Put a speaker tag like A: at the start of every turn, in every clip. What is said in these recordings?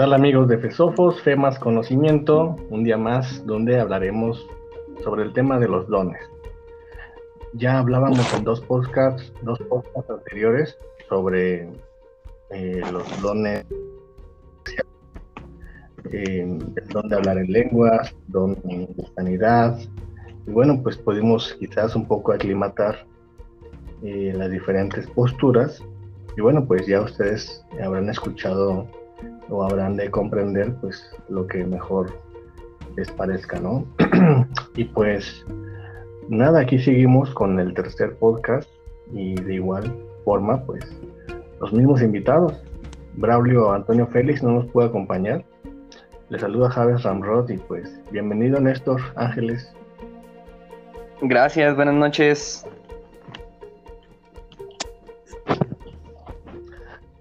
A: tal amigos de FESOFOS, Fe más Conocimiento? Un día más donde hablaremos sobre el tema de los dones. Ya hablábamos en dos podcasts, dos podcasts anteriores sobre eh, los dones, eh, el don de hablar en lenguas, don de sanidad. Y bueno, pues pudimos quizás un poco aclimatar eh, las diferentes posturas. Y bueno, pues ya ustedes habrán escuchado o habrán de comprender pues lo que mejor les parezca, ¿no? y pues nada, aquí seguimos con el tercer podcast y de igual forma pues los mismos invitados. Braulio Antonio Félix no nos puede acompañar. Le saluda Javes Ramrod y pues bienvenido Néstor Ángeles.
B: Gracias, buenas noches.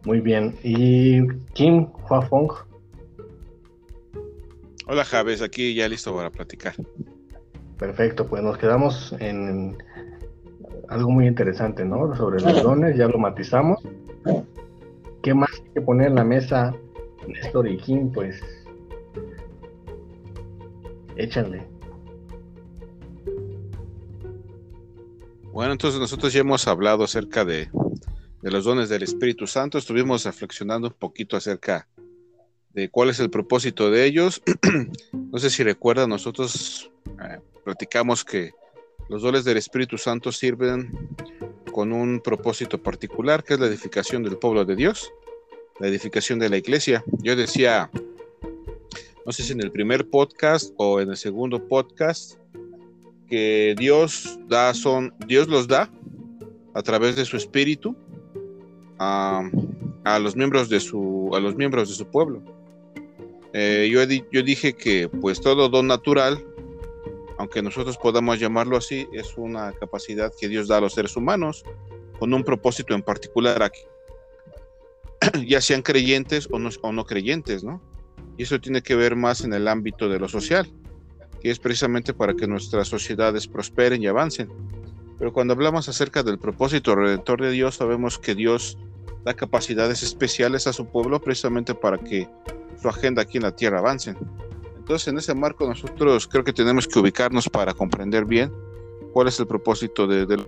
A: Muy bien. ¿Y Kim Huafong?
C: Hola Javes, aquí ya listo para platicar.
A: Perfecto, pues nos quedamos en algo muy interesante, ¿no? Sobre los dones, ya lo matizamos. ¿Qué más hay que poner en la mesa, Néstor y Kim? Pues échale.
C: Bueno, entonces nosotros ya hemos hablado acerca de de los dones del Espíritu Santo. Estuvimos reflexionando un poquito acerca cuál es el propósito de ellos. no sé si recuerdan, nosotros eh, platicamos que los dones del Espíritu Santo sirven con un propósito particular, que es la edificación del pueblo de Dios, la edificación de la iglesia. Yo decía, no sé si en el primer podcast o en el segundo podcast, que Dios da son, Dios los da a través de su espíritu a, los miembros de su a los miembros de su pueblo. Eh, yo, dije que pues todo don natural, aunque nosotros podamos llamarlo así, es una capacidad que Dios da a los seres humanos con un propósito en particular aquí, ya sean creyentes o no, o no creyentes, ¿no? Y eso tiene que ver más en el ámbito de lo social, que es precisamente para que nuestras sociedades prosperen y avancen. Pero cuando hablamos acerca del propósito redentor de Dios, sabemos que Dios da capacidades especiales a su pueblo precisamente para que su agenda aquí en la tierra avance. Entonces, en ese marco nosotros creo que tenemos que ubicarnos para comprender bien cuál es el propósito de...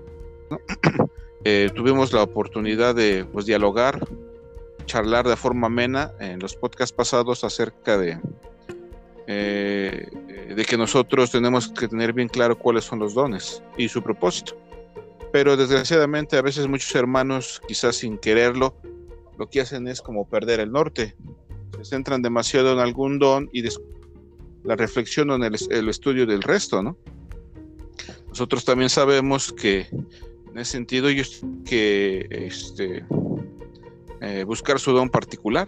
C: Eh, tuvimos la oportunidad de pues, dialogar, charlar de forma amena en los podcasts pasados acerca de, eh, de que nosotros tenemos que tener bien claro cuáles son los dones y su propósito pero desgraciadamente a veces muchos hermanos, quizás sin quererlo, lo que hacen es como perder el norte. Se centran demasiado en algún don y la reflexión en el, estudio del resto, ¿no? Nosotros también sabemos que en ese sentido ellos que este, eh, buscar su don particular.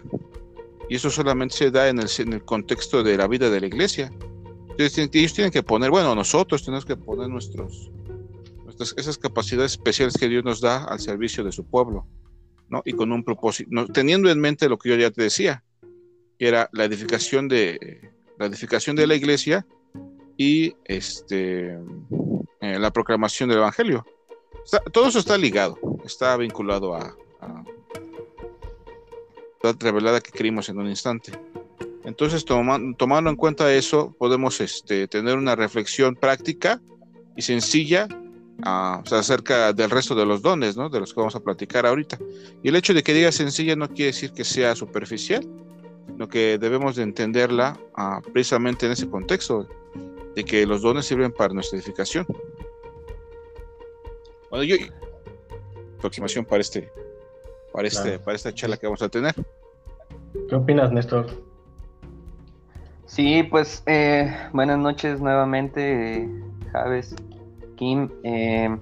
C: Y eso solamente se da en el, en el contexto de la vida de la iglesia. Entonces, ellos tienen que poner, bueno, nosotros tenemos que poner nuestros, esas capacidades especiales que Dios nos da al servicio de su pueblo, ¿no? Y con un propósito, teniendo en mente lo que yo ya te decía, que era la edificación de la edificación de la iglesia y este eh, la proclamación del evangelio. todo eso está ligado, está vinculado a, la revelada que creímos en un instante. Entonces, tomando en cuenta eso, podemos este, tener una reflexión práctica y sencilla acerca del resto de los dones, ¿no? De los que vamos a platicar ahorita. Y el hecho de que diga sencilla no quiere decir que sea superficial, sino que debemos de entenderla ah, precisamente en ese contexto, de que los dones sirven para nuestra edificación. Bueno, yo aproximación para este, para este, para esta charla que vamos a tener.
A: ¿Qué opinas, Néstor?
B: Sí, pues eh, buenas noches nuevamente, Javes. Kim, eh,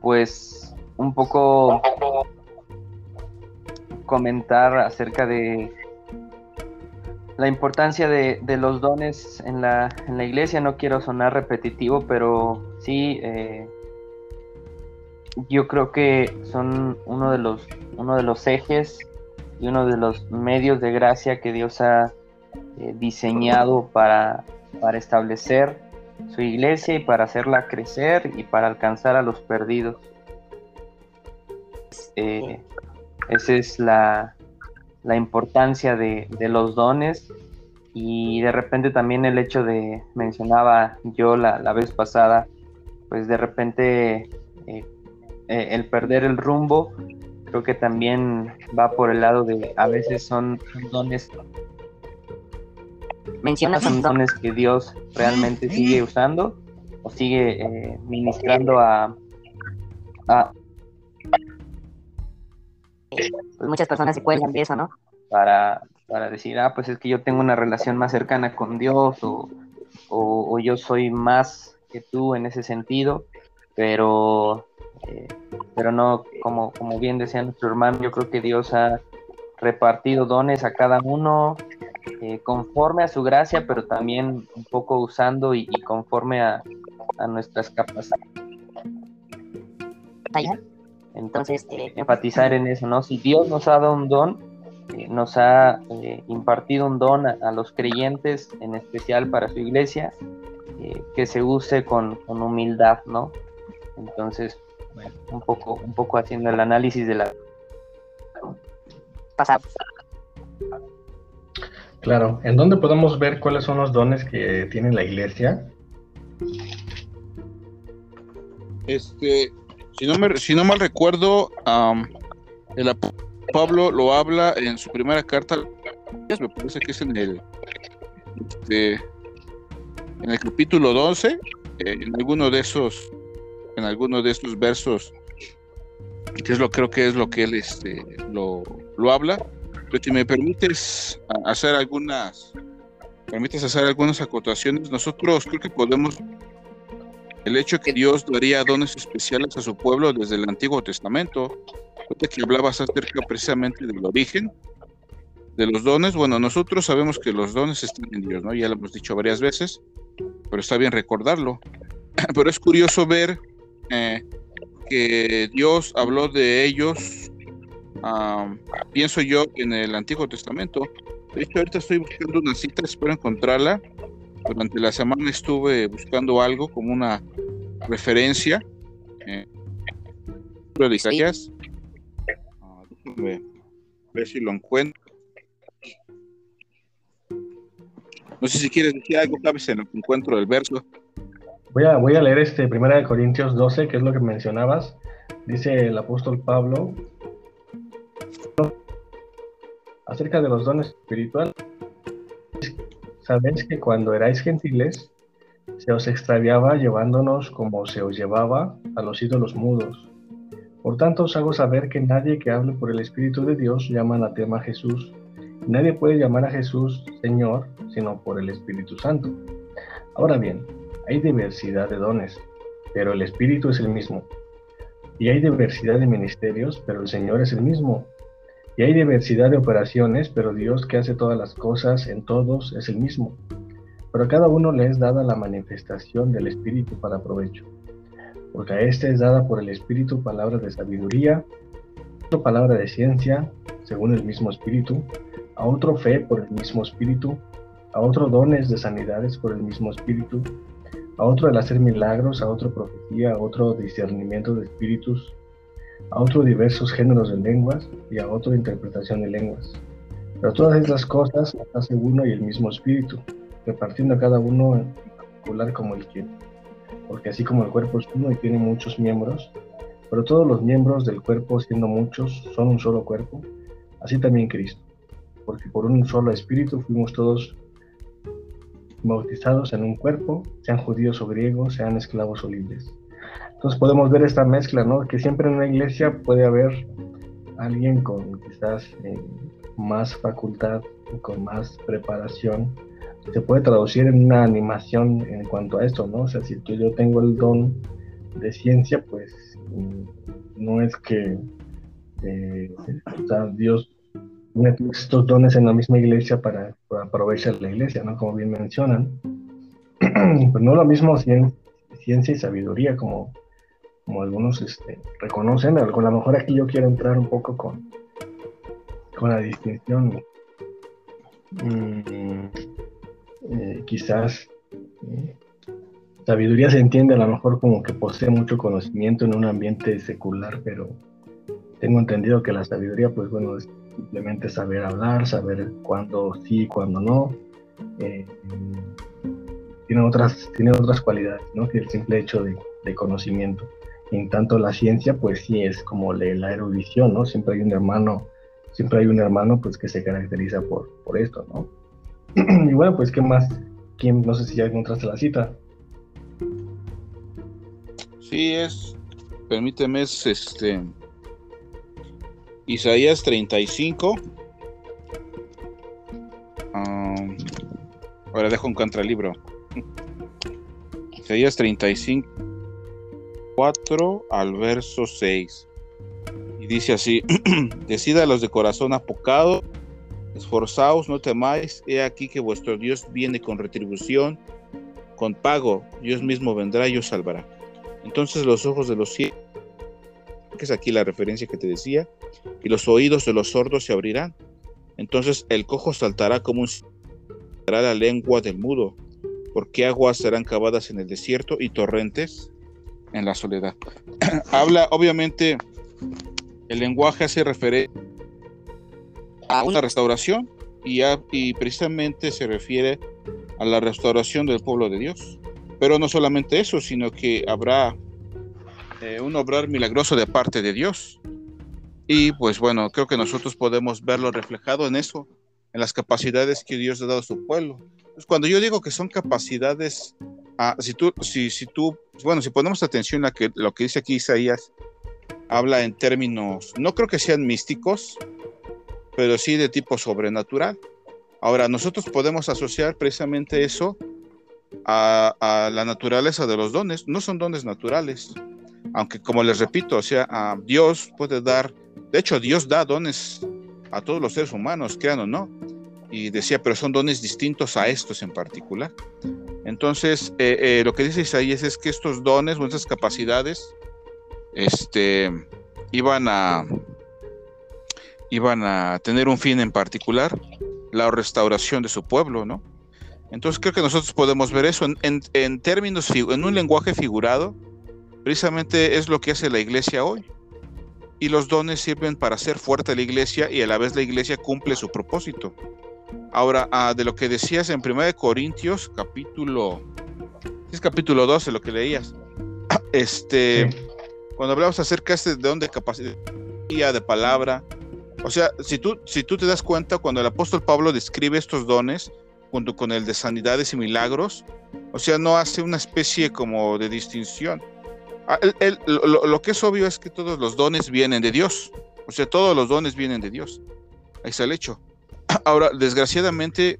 B: pues un poco comentar acerca de la importancia de, los dones en la, iglesia. No quiero sonar repetitivo, pero sí, eh, yo creo que son uno de los, uno de los ejes y uno de los medios de gracia que Dios ha eh, diseñado para establecer su iglesia y para hacerla crecer y para alcanzar a los perdidos. Eh, esa es la, la importancia de, los dones y de repente también el hecho de, mencionaba yo la, vez pasada, pues de repente eh, eh, el perder el rumbo, creo que también va por el lado de a veces son, dones mencionas son dones que Dios realmente sigue usando o sigue eh, ministrando a, a pues muchas personas se cuelgan de eso, ¿no? Para, para decir, ah, pues es que yo tengo una relación más cercana con Dios o, o, yo soy más que tú en ese sentido, pero, eh, pero no, como, como bien decía nuestro hermano, yo creo que Dios ha repartido dones a cada uno eh, conforme a su gracia, pero también un poco usando y, conforme a, nuestras capacidades. Entonces, eh, enfatizar en eso, ¿no? Si Dios nos ha dado un don, eh, nos ha impartido un don a, los creyentes, en especial para su iglesia, que se use con, humildad, ¿no? Entonces, bueno, un poco, un poco haciendo el análisis de la pasada.
A: Claro, ¿en dónde podemos ver cuáles son los dones que tiene la iglesia?
C: Este, si no, me, si no mal recuerdo, el Pablo lo habla en su primera carta, me parece que es en el, este, en el capítulo 12, eh, en alguno de esos, en alguno de estos versos, que es lo creo que es lo que él este, lo, lo habla. Pero si me permites hacer algunas, permites hacer algunas acotaciones, nosotros creo que podemos el hecho que Dios daría dones especiales a su pueblo desde el Antiguo Testamento, que hablabas acerca precisamente del origen de los dones, bueno, nosotros sabemos que los dones están en Dios, ¿no? Ya lo hemos dicho varias veces, pero está bien recordarlo. Pero es curioso ver eh, que Dios habló de ellos, pienso yo, en el Antiguo Testamento. De hecho, ahorita estoy buscando una cita, espero encontrarla, durante la semana estuve buscando algo como una referencia. Eh, de Isaías. Ah, ver si lo encuentro. No sé si quieres decir algo, sabes, en lo que encuentro del verso.
A: Voy a, voy a leer este Primera de Corintios 12, que es lo que mencionabas. Dice el apóstol Pablo acerca de los dones espirituales Sabéis que cuando erais gentiles, se os extraviaba llevándonos como se os llevaba a los ídolos mudos. Por tanto os hago saber que nadie que hable por el Espíritu de Dios llama anatema a Jesús. Nadie puede llamar a Jesús Señor sino por el Espíritu Santo. Ahora bien, hay diversidad de dones, pero el Espíritu es el mismo. Y hay diversidad de ministerios, pero el Señor es el mismo. Y hay diversidad de operaciones, pero Dios que hace todas las cosas en todos es el mismo. Pero a cada uno le es dada la manifestación del Espíritu para provecho. Porque a este es dada por el Espíritu palabra de sabiduría, otro palabra de ciencia, según el mismo Espíritu, a otro fe por el mismo Espíritu, a otro dones de sanidades por el mismo Espíritu, a otro el hacer milagros, a otro profecía, a otro discernimiento de espíritus, a otro diversos géneros de lenguas y a otro interpretación de lenguas. Pero todas estas cosas hace uno y el mismo espíritu, repartiendo a cada uno en particular como él quiere. Porque así como el cuerpo es uno y tiene muchos miembros, pero todos los miembros del cuerpo, siendo muchos, son un solo cuerpo, así también Cristo. Porque por un solo espíritu fuimos todos bautizados en un cuerpo, sean judíos o griegos, sean esclavos o libres entonces podemos ver esta mezcla, ¿no? Que siempre en una iglesia puede haber alguien con quizás eh, más facultad, con más preparación. Se puede traducir en una animación en cuanto a esto, ¿no? O sea, si tú, yo tengo el don de ciencia, pues mm, no es que eh, o sea, Dios mete estos dones en la misma iglesia para, aprovechar la iglesia, ¿no? Como bien mencionan. pues no lo mismo ciencia y sabiduría como como algunos este, reconocen. A lo mejor aquí yo quiero entrar un poco con, con la distinción. Mm, eh, quizás eh, sabiduría se entiende a lo mejor como que posee mucho conocimiento en un ambiente secular, pero tengo entendido que la sabiduría, pues bueno, es simplemente saber hablar, saber cuándo sí, cuándo no. Eh, tiene, otras, tiene otras cualidades, ¿no? Que el simple hecho de, conocimiento. En tanto la ciencia, pues sí, es como la erudición, ¿no? Siempre hay un hermano, siempre hay un hermano, pues que se caracteriza por, por esto, ¿no? y bueno, pues, ¿qué más? ¿Quién, no sé si ya encontraste la cita.
C: Sí, es, permíteme, es este, Isaías 35. ahora dejo un contralibro. Isaías 35, 4 al verso 6. Y dice así: Decida los de corazón apocado, esforzaos, no temáis. He aquí que vuestro Dios viene con retribución, con pago. Dios mismo vendrá y os salvará. Entonces los ojos de los ciegos, que es aquí la referencia que te decía, y los oídos de los sordos se abrirán. Entonces el cojo saltará como un la lengua del mudo, porque aguas serán cavadas en el desierto y torrentes en la soledad. Habla, obviamente, el lenguaje hace referencia a una restauración y, y precisamente se refiere a la restauración del pueblo de Dios. Pero no solamente eso, sino que habrá eh, un obrar milagroso de parte de Dios. Y pues bueno, creo que nosotros podemos verlo reflejado en eso, en las capacidades que Dios ha dado a su pueblo. Pues cuando yo digo que son capacidades, ah, si tú, si, tú, bueno, si ponemos atención a que, lo que dice aquí Isaías, habla en términos, no creo que sean místicos, pero sí de tipo sobrenatural. Ahora, nosotros podemos asociar precisamente eso a, la naturaleza de los dones. No son dones naturales, aunque como les repito, o sea, Dios puede dar, de hecho Dios da dones a todos los seres humanos, crean o no. Y decía, pero son dones distintos a estos en particular. Entonces, eh, eh, lo que dice Isaías es que estos dones o estas capacidades este, iban, a, iban a tener un fin en particular, la restauración de su pueblo, ¿no? Entonces creo que nosotros podemos ver eso en, términos, en un lenguaje figurado, precisamente es lo que hace la iglesia hoy. Y los dones sirven para hacer fuerte la iglesia y a la vez la iglesia cumple su propósito. Ahora, ah, de lo que decías en 1 Corintios, capítulo, es capítulo 12, lo que leías. Este, cuando hablamos acerca este de dónde capacidad de palabra, o sea, si tú, si tú te das cuenta, cuando el apóstol Pablo describe estos dones, junto con el de sanidades y milagros, o sea, no hace una especie como de distinción. Ah, lo, que es obvio es que todos los dones vienen de Dios, o sea, todos los dones vienen de Dios. Ahí está el hecho. Ahora, desgraciadamente,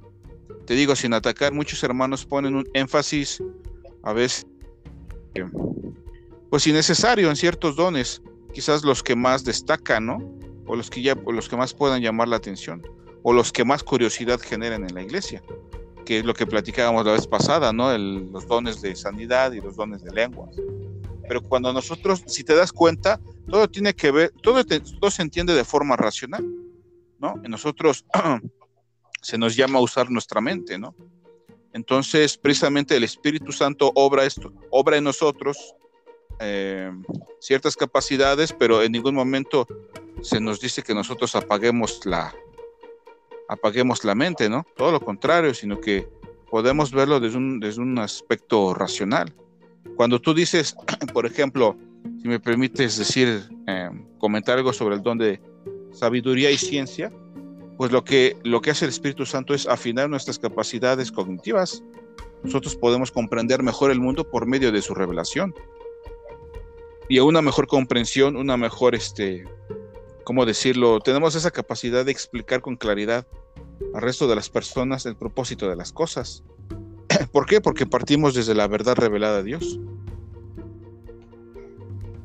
C: te digo, sin atacar, muchos hermanos ponen un énfasis a veces, pues innecesario en ciertos dones, quizás los que más destacan, ¿no? O los que ya, o los que más puedan llamar la atención o los que más curiosidad generan en la iglesia, que es lo que platicábamos la vez pasada, ¿no? los dones de sanidad y los dones de lenguas. Pero cuando nosotros, si te das cuenta, todo tiene que ver, todo, todo se entiende de forma racional, ¿no? En nosotros se nos llama a usar nuestra mente, ¿no? Entonces, precisamente el Espíritu Santo obra esto, obra en nosotros eh, ciertas capacidades, pero en ningún momento se nos dice que nosotros apaguemos la, apaguemos la mente, ¿no? Todo lo contrario, sino que podemos verlo desde un, desde un aspecto racional. Cuando tú dices, por ejemplo, si me permites decir, em, comentar algo sobre el don de sabiduría y ciencia, pues lo que, lo que hace el Espíritu Santo es afinar nuestras capacidades cognitivas. Nosotros podemos comprender mejor el mundo por medio de su revelación. Y a una mejor comprensión, una mejor este, ¿cómo decirlo? Tenemos esa capacidad de explicar con claridad al resto de las personas el propósito de las cosas. ¿Por qué? Porque partimos desde la verdad revelada de Dios.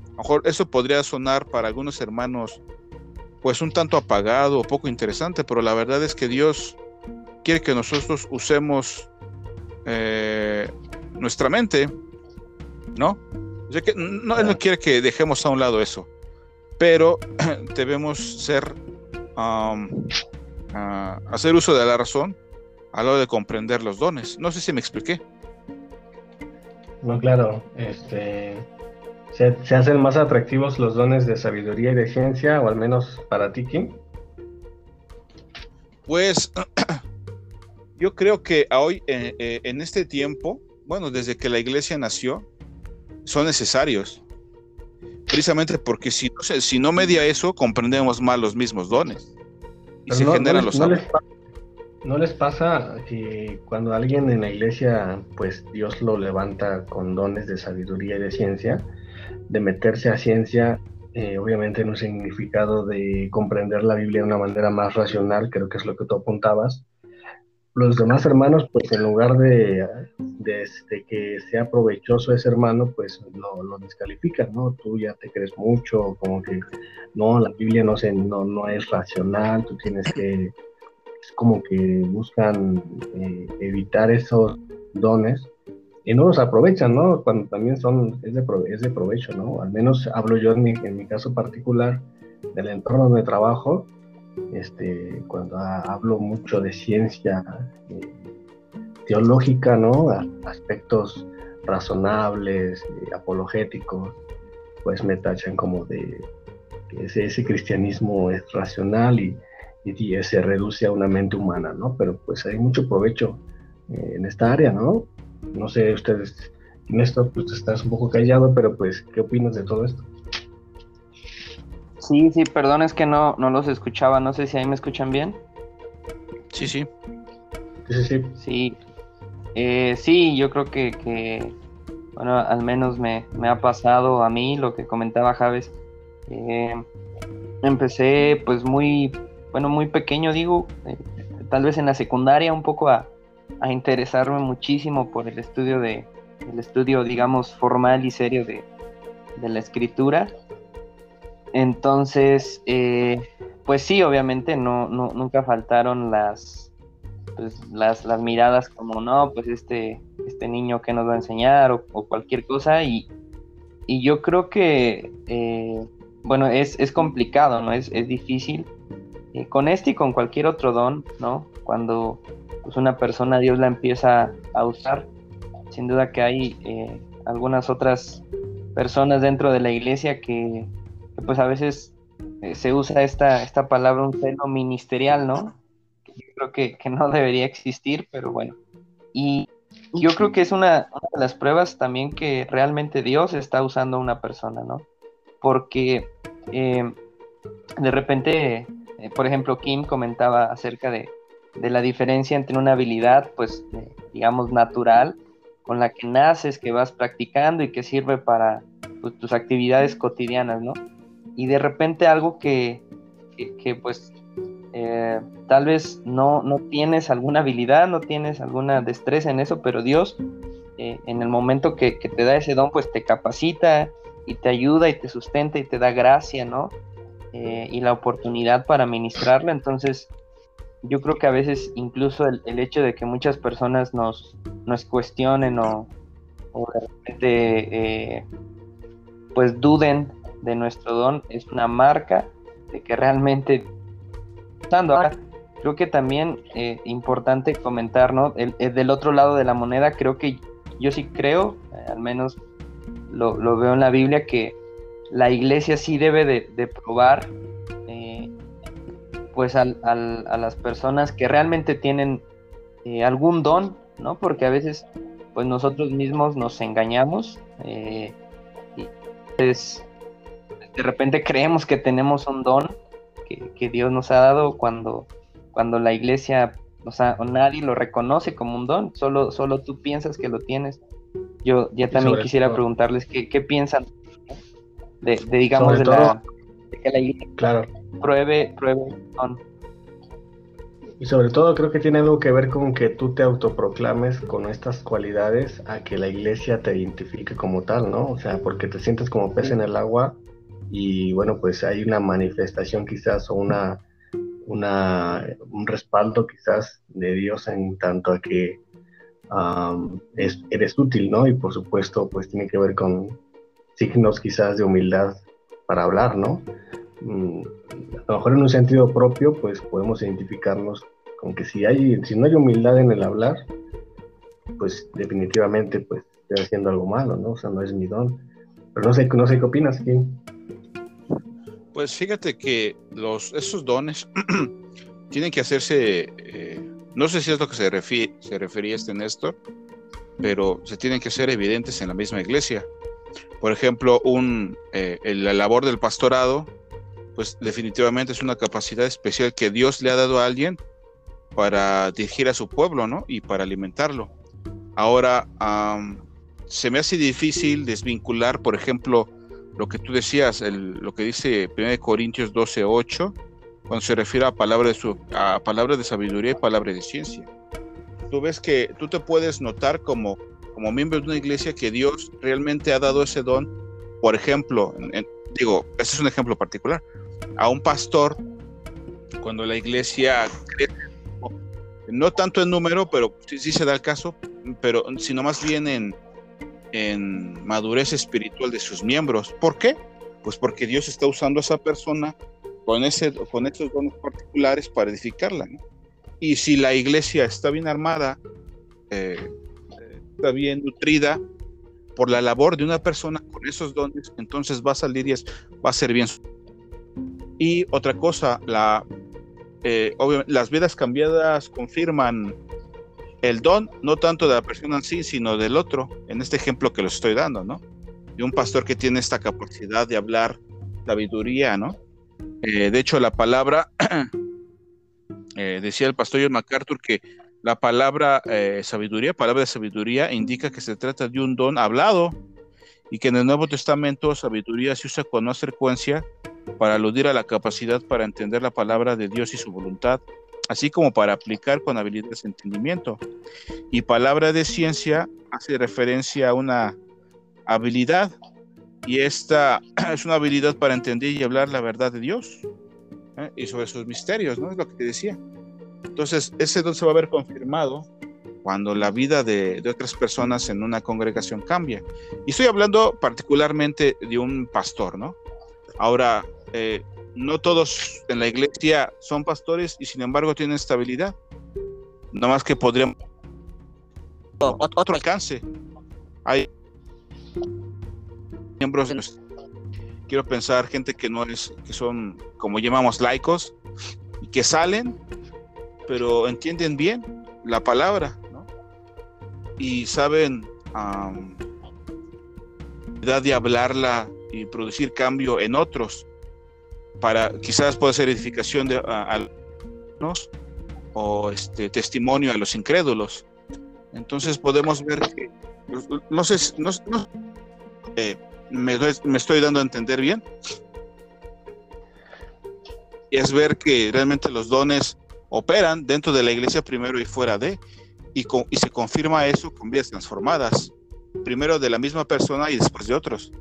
C: A lo mejor eso podría sonar para algunos hermanos pues un tanto apagado o poco interesante, pero la verdad es que Dios quiere que nosotros usemos eh, nuestra mente, ¿no? que no, Él no quiere que dejemos a un lado eso pero debemos ser, hacer uso de la razón a lo de comprender los dones. No sé si me expliqué.
A: No, claro, este, se, hacen más atractivos los dones de sabiduría y de ciencia, o al menos para ti, Kim.
C: Pues yo creo que hoy, eh, eh, en este tiempo, bueno, desde que la iglesia nació, son necesarios. Precisamente porque si no, si no media eso, comprendemos mal los mismos dones. Y se generan los
A: no ¿No les pasa que cuando alguien en la iglesia, pues Dios lo levanta con dones de sabiduría y de ciencia, de meterse a ciencia, eh, obviamente en un significado de comprender la Biblia de una manera más racional, creo que es lo que tú apuntabas, los demás hermanos, pues en lugar de, que sea provechoso ese hermano, pues lo, lo, descalifican, ¿no? Tú ya te crees mucho, como que no, la Biblia no, se, no, no es racional, tú tienes que como que buscan eh, evitar esos dones y no los aprovechan, ¿no? Cuando también son, es de, es de provecho, ¿no? Al menos hablo yo en mi, en mi caso particular del entorno de trabajo, este, cuando hablo mucho de ciencia eh, teológica, ¿no? aspectos razonables, eh, apologéticos, pues me tachan como de que ese, ese cristianismo es racional y, y, se reduce a una mente humana, ¿no? Pero pues hay mucho provecho eh, en esta área, ¿no? No sé, ustedes, Néstor, pues estás un poco callado, pero pues, ¿qué opinas de todo esto?
B: Sí, sí, perdón, es que no, no los escuchaba, no sé si ahí me escuchan bien.
C: Sí, sí.
A: Sí, sí,
B: sí. Eh, sí, yo creo que, que, bueno, al menos me, me, ha pasado a mí lo que comentaba Javes. Eh, empecé pues muy bueno, muy pequeño, digo, eh, tal vez en la secundaria, un poco a, interesarme muchísimo por el estudio de, el estudio, digamos, formal y serio de, la escritura. Entonces, eh, pues sí, obviamente no, nunca faltaron las, pues, las, las, miradas como, no, pues este, este niño que nos va a enseñar o, cualquier cosa. Y, yo creo que, eh, bueno, es, es, complicado, ¿no? Es, es difícil eh, con este y con cualquier otro don, ¿no? Cuando pues, una persona Dios la empieza a usar, sin duda que hay eh, algunas otras personas dentro de la iglesia que, pues a veces eh, se usa esta, esta palabra, un celo ministerial, ¿no? Yo creo que, no debería existir, pero bueno. Y yo creo que es una, de las pruebas también que realmente Dios está usando a una persona, ¿no? Porque de repente eh, por ejemplo, Kim comentaba acerca de, la diferencia entre una habilidad, pues, eh, digamos, natural, con la que naces, que vas practicando y que sirve para pues, tus actividades cotidianas, ¿no? Y de repente algo que, pues, eh, tal vez no, no tienes alguna habilidad, no tienes alguna destreza en eso, pero Dios, en el momento que, que, te da ese don, pues te capacita y te ayuda y te sustenta y te da gracia, ¿no? Eh, y la oportunidad para ministrarla. Entonces, yo creo que a veces incluso el, hecho de que muchas personas nos, nos cuestionen o, de repente eh, pues duden de nuestro don es una marca de que realmente ahora creo que también eh, importante comentar no el, del otro lado de la moneda creo que yo sí creo al menos lo, lo veo en la Biblia que la iglesia sí debe de, probar eh, pues a las personas que realmente tienen eh, algún don, ¿no? Porque a veces pues nosotros mismos nos engañamos eh, y pues, de repente creemos que tenemos un don que, Dios nos ha dado cuando, cuando la iglesia, o sea, nadie lo reconoce como un don, solo, solo tú piensas que lo tienes. Yo ya también quisiera preguntarles qué, qué piensan de, digamos, de, la, que la iglesia
A: claro.
B: pruebe, pruebe
A: Y sobre todo creo que tiene algo que ver con que tú te autoproclames con estas cualidades a que la iglesia te identifique como tal, ¿no? O sea, porque te sientes como pez en el agua y bueno, pues hay una manifestación quizás o una, una un respaldo quizás de Dios en tanto a que eres útil, ¿no? Y por supuesto, pues tiene que ver con, signos quizás de humildad para hablar, ¿no? Mm, a lo mejor en un sentido propio, pues podemos identificarnos con que si, hay, si no hay humildad en el hablar, pues definitivamente pues estoy haciendo algo malo, ¿no? O sea, no es mi don. Pero no sé, no sé qué opinas, Kim.
C: Pues fíjate que los, esos dones tienen que hacerse, eh, no sé si es lo que se, se refería este Néstor, pero se tienen que ser evidentes en la misma iglesia. Por ejemplo, un, eh, la labor del pastorado, pues definitivamente es una capacidad especial que Dios le ha dado a alguien para dirigir a su pueblo, ¿no? Y para alimentarlo. Ahora, se me hace difícil desvincular, por ejemplo, lo que tú decías, lo que dice 1 Corintios 12, 8, cuando se refiere a palabras de, su, a palabras de sabiduría y palabras de ciencia. Tú ves que tú te puedes notar como, como miembro de una iglesia que Dios realmente ha dado ese don. Por ejemplo, digo, ese es un ejemplo particular, a un pastor, cuando la iglesia crece, no tanto en número, pero sí se da el caso, pero sino más bien en, en madurez espiritual de sus miembros. ¿Por qué? Pues porque Dios está usando a esa persona con, ese, con estos dones particulares para edificarla. Y si la iglesia está bien armada, eh, está bien nutrida por la labor de una persona con esos dones, entonces va a salir y va a ser bien. Y otra cosa, eh, las vidas cambiadas confirman el don, no tanto de la persona en sí, sino del otro, en este ejemplo que les estoy dando, ¿no? De un pastor que tiene esta capacidad de hablar sabiduría, ¿no? Eh, de hecho, la palabra, eh, decía el pastor John MacArthur que la palabra eh, sabiduría, palabra de sabiduría, indica que se trata de un don hablado y que en el Nuevo Testamento sabiduría se usa con más frecuencia para aludir a la capacidad para entender la palabra de Dios y su voluntad así como para aplicar con habilidades de entendimiento. Y palabra de ciencia hace referencia a una habilidad, y esta es una habilidad para entender y hablar la verdad de Dios ¿eh? y sobre sus misterios, ¿no? Es lo que te decía. Entonces, ese don se va a ver confirmado cuando la vida de, de, otras personas en una congregación cambia. Y estoy hablando particularmente de un pastor, ¿no? Ahora, eh, no todos en la iglesia son pastores y sin embargo tienen estabilidad. Nada más que podríamos otro alcance. Hay miembros quiero pensar gente que no es que son como llamamos laicos y que salen pero entienden bien la palabra y saben de hablarla y producir cambio en otros para quizás puede ser edificación de a, o este testimonio a los incrédulos. Entonces podemos ver que no sé, no, eh, me, estoy dando a entender bien. Es ver que realmente los dones operan dentro de la iglesia primero y fuera de, y, y se confirma eso con vidas transformadas, primero de la misma persona y después de otros.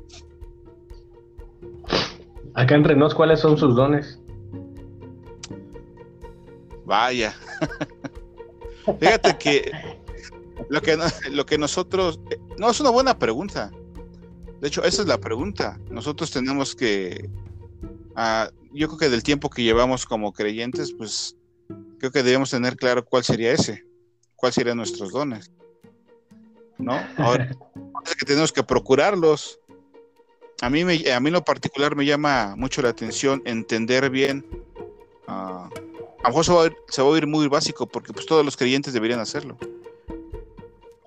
A: Acá en Renos, ¿cuáles son sus dones?
C: Vaya. Fíjate que lo que lo que nosotros no es una buena pregunta. De hecho, esa es la pregunta. Nosotros tenemos que uh, yo creo que del tiempo que llevamos como creyentes, pues creo que debemos tener claro cuál sería ese, cuál serían nuestros dones. ¿No? Ahora, es que tenemos que procurarlos a mí, me, a mí en lo particular me llama mucho la atención entender bien. Uh, a lo mejor se va, a, se va, a oír muy básico porque pues todos los creyentes deberían hacerlo.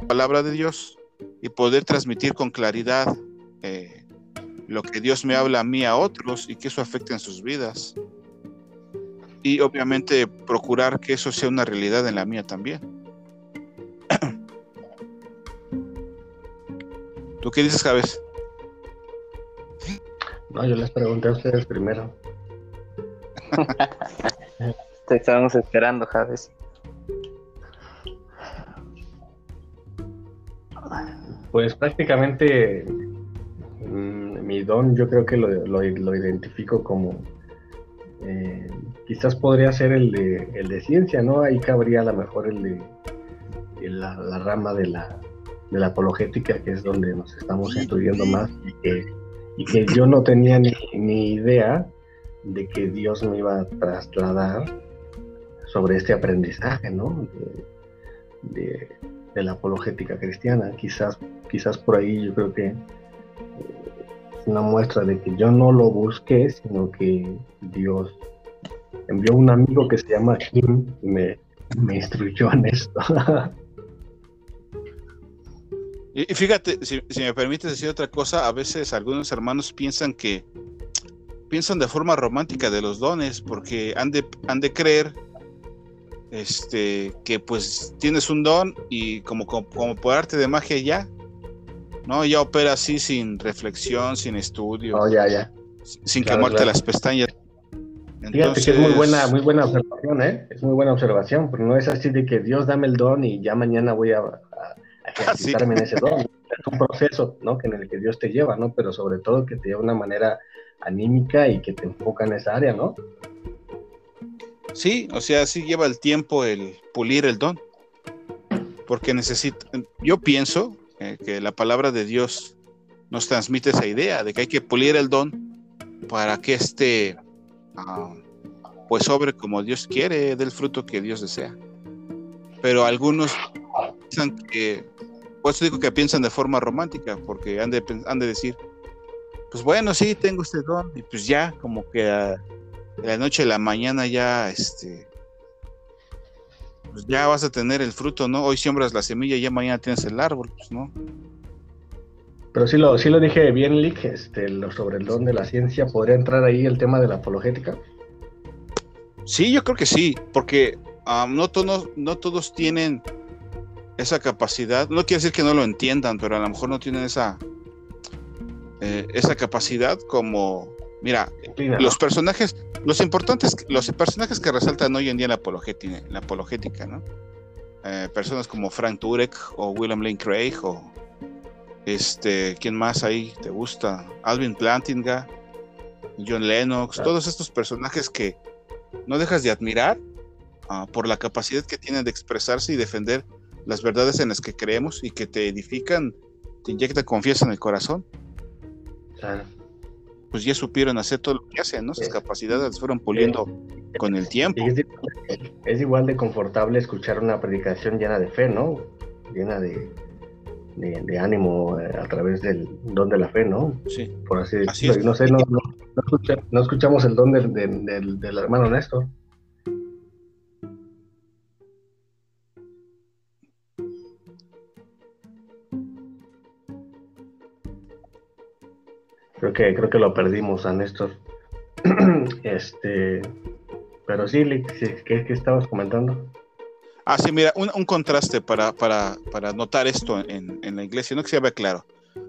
C: palabra de Dios y poder transmitir con claridad eh, lo que Dios me habla a mí a otros y que eso afecte en sus vidas. Y obviamente procurar que eso sea una realidad en la mía también. ¿Tú qué dices, Javes?
A: No, yo les pregunté a ustedes primero.
B: Te estábamos esperando, Javes.
A: Pues prácticamente mm, mi don yo creo que lo, identifico como quizás podría ser el de, el de ciencia, ¿no? Ahí cabría a lo mejor el de, la, rama de la, de la apologética, que es donde nos estamos estudiando más y que y que yo no tenía ni, idea de que Dios me iba a trasladar sobre este aprendizaje, ¿no? De, la apologética cristiana. Quizás, quizás por ahí yo creo que eh, es una muestra de que yo no lo busqué, sino que Dios envió un amigo que se llama Kim y me, me instruyó en esto.
C: y, fíjate, si, me permites decir otra cosa, a veces algunos hermanos piensan que piensan de forma romántica de los dones, porque han de, han de creer este, que pues tienes un don y como, como, por arte de magia ya, ¿no? Ya opera así sin reflexión, sin estudio.
A: Oh, ya, ya.
C: Sin que quemarte las pestañas.
A: Fíjate que es muy buena, muy buena observación, ¿eh? Es muy buena observación, pero no es así de que Dios dame el don y ya mañana voy a, a, ah, ejercitarme en ese don. Es un proceso, ¿no? Que en el que Dios te lleva, ¿no? Pero sobre todo que te lleva de una manera anímica y que te enfoca en esa área, ¿no?
C: Sí, o sea, sí lleva el tiempo el pulir el don. Porque necesito, yo pienso eh, que la palabra de Dios nos transmite esa idea de que hay que pulir el don para que este, ah, pues sobre como Dios quiere, del fruto que Dios desea. Pero algunos piensan que, pues digo que piensan de forma romántica, porque han de, han de decir, pues bueno, sí, tengo este don, y pues ya, como que a, de la noche a la mañana ya, este, pues ya vas a tener el fruto, ¿no? Hoy siembras la semilla y ya mañana tienes el árbol, pues, ¿no?
A: Pero sí lo, sí lo dije bien, Lick, este, lo, sobre el don de la ciencia, ¿podría entrar ahí el tema de la apologética?
C: Sí, yo creo que sí, porque no, todos, no todos tienen esa capacidad, no quiere decir que no lo entiendan, pero a lo mejor no tienen esa, eh, esa capacidad como, mira, los personajes, los importantes, los personajes que resaltan hoy en día en la apologética, la apologética ¿no? Eh, personas como Frank Turek o William Lane Craig o este, ¿quién más ahí te gusta? Alvin Plantinga, John Lennox, todos estos personajes que no dejas de admirar ah, por la capacidad que tienen de expresarse y defender las verdades en las que creemos y que te edifican, te inyectan confianza en el corazón. Claro pues ya supieron hacer todo lo que hacen, ¿no? Sus capacidades fueron puliendo con el tiempo.
A: Es, igual de confortable escuchar una predicación llena de fe, ¿no? Llena de, de, ánimo eh, a través del don de la fe, ¿no?
C: Sí.
A: Por así decirlo. No sé, no, no, escuchamos el don del, del, del hermano Néstor. Creo que, creo que lo perdimos a Néstor. este, pero sí, ¿qué, qué estabas comentando?
C: Ah, sí, mira, un, contraste para, para, para, notar esto en, en, la iglesia, no que se vea claro.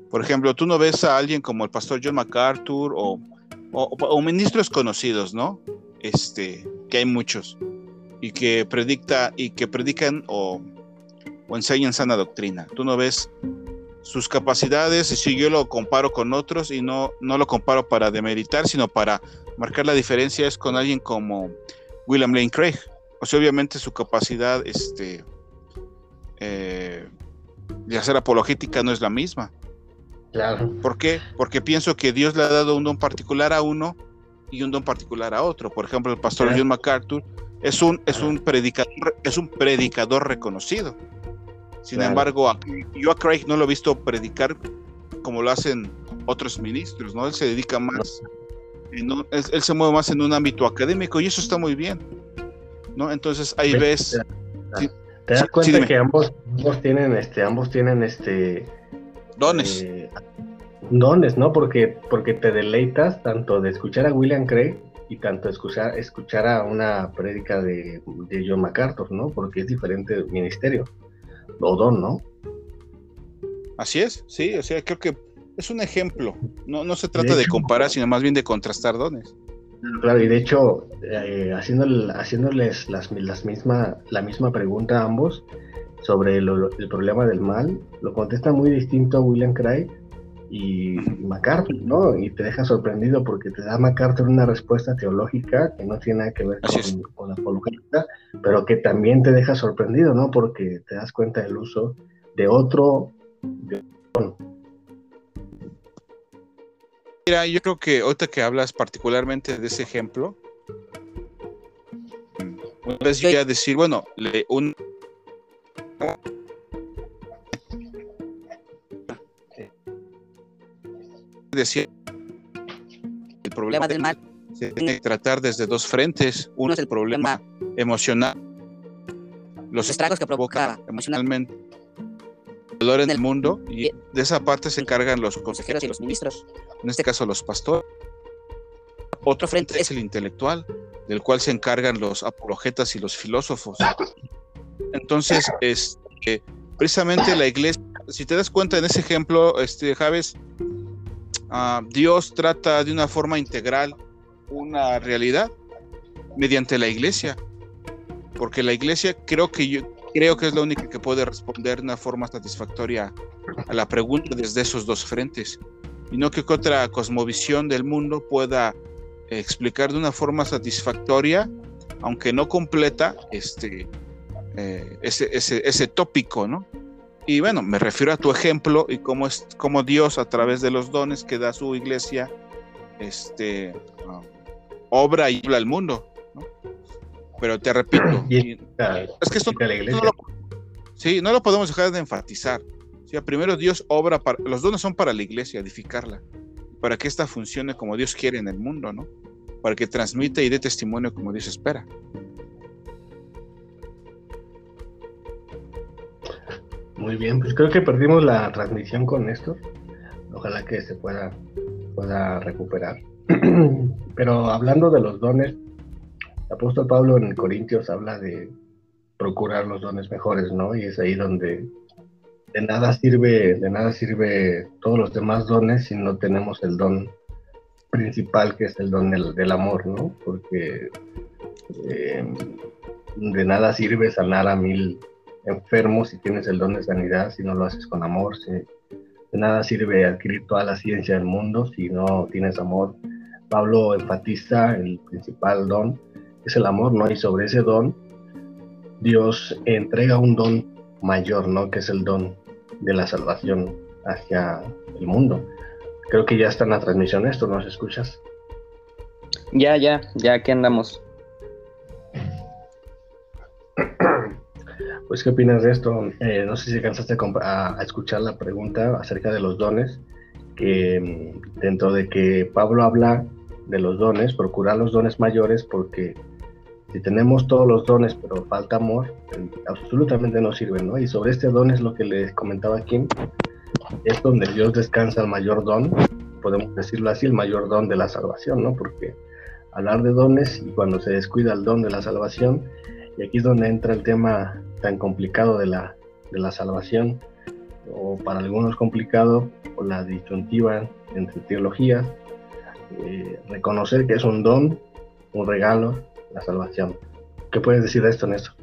C: Por ejemplo, tú no ves a alguien como el pastor John MacArthur o, o, ministros conocidos, ¿no? Este, que hay muchos, y que predicta, y que predican o, o enseñan sana doctrina. Tú no ves sus capacidades, y si yo lo comparo con otros y no, no lo comparo para demeritar, sino para marcar la diferencia es con alguien como William Lane Craig. O sea, obviamente su capacidad este, eh, de hacer apologética no es la misma.
A: Claro.
C: ¿Por qué? Porque pienso que Dios le ha dado un don particular a uno y un don particular a otro. Por ejemplo, el pastor John MacArthur es un, es un predicador, es un predicador reconocido. Sin embargo, yo a Craig no lo he visto predicar como lo hacen otros ministros, ¿no? Él se dedica más, él, se mueve más en un ámbito académico y eso está muy bien, ¿no? Entonces ahí ves...
A: ¿Te das cuenta que ambos, tienen este, ambos tienen este
C: dones? Eh,
A: dones, ¿no? Porque, porque te deleitas tanto de escuchar a William Craig y tanto escuchar, escuchar a una prédica de, de John MacArthur, ¿no? Porque es diferente ministerio o don, ¿no?
C: Así es, sí, o sea, creo que es un ejemplo. No, no se trata de, comparar, sino más bien de contrastar dones.
A: Claro, y de hecho, eh, haciéndoles las, las misma, la misma pregunta a ambos sobre el problema del mal, lo contesta muy distinto a William Craig y MacArthur, ¿no? Y te deja sorprendido porque te da MacArthur una respuesta teológica que no tiene nada que ver con, la apologética, pero que también te deja sorprendido, ¿no? Porque te das cuenta del uso de otro.
C: Mira, yo creo que ahorita que hablas particularmente de ese ejemplo, una vez yo a decir, bueno, le, un decía el problema del mal. se tiene que tratar desde dos frentes. Uno es el problema emocional, los estragos que provoca emocionalmente. El dolor en el mundo, y de esa parte se encargan los consejeros y los ministros, en este caso los pastores. Otro frente es el intelectual, del cual se encargan los apologetas y los filósofos. Entonces, este, precisamente la iglesia, si te das cuenta en ese ejemplo, este, Javes, ah, Dios trata de una forma integral una realidad mediante la iglesia, porque la iglesia creo que yo creo que es la única que puede responder de una forma satisfactoria a la pregunta desde esos dos frentes, y no que otra cosmovisión del mundo pueda explicar de una forma satisfactoria, aunque no completa, este, eh, ese, ese, ese, tópico, ¿no? Y bueno, me refiero a tu ejemplo y cómo, es, cómo Dios a través de los dones que da su iglesia, este, ah, obra y habla al mundo, ¿no? Pero te repito, es que esto no, lo, sí, no lo podemos dejar de enfatizar. O primero Dios obra para, los dones son para la iglesia, edificarla para que ésta funcione como Dios quiere en el mundo, ¿no? Para que transmita y dé testimonio como Dios espera.
A: Muy bien, pues creo que perdimos la transmisión con esto. Ojalá que se pueda, pueda recuperar. Pero hablando de los dones, el apóstol Pablo en Corintios habla de procurar los dones mejores, ¿no? Y es ahí donde de nada sirve, de nada sirve todos los demás dones si no tenemos el don principal que es el don del, amor, ¿no? Porque eh, de nada sirve sanar a mil enfermos si tienes el don de sanidad, si no lo haces con amor. de nada sirve adquirir toda la ciencia del mundo si no tienes amor. Pablo enfatiza el principal don, es el amor, ¿no? Y sobre ese don, Dios entrega un don mayor, ¿no? Que es el don de la salvación hacia el mundo. Creo que ya está en la transmisión esto, ¿nos escuchas?
B: Ya, ya, ya aquí andamos.
A: Pues, ¿qué opinas de esto? Eh, no sé si cansaste a, escuchar la pregunta acerca de los dones, que mm, dentro de que Pablo habla de los dones, procurar los dones mayores, porque si tenemos todos los dones pero falta amor, absolutamente no sirve, ¿no? Y sobre este don es lo que les comentaba aquí, es donde Dios descansa el mayor don, podemos decirlo así, el mayor don de la salvación, ¿no? Porque hablar de dones y cuando se descuida el don de la salvación, y aquí es donde entra el tema tan complicado de la, de la salvación, o para algunos complicado, o la disyuntiva entre teologías, eh, reconocer que es un don, un regalo, la salvación. ¿Qué puedes decir de esto, Néstor?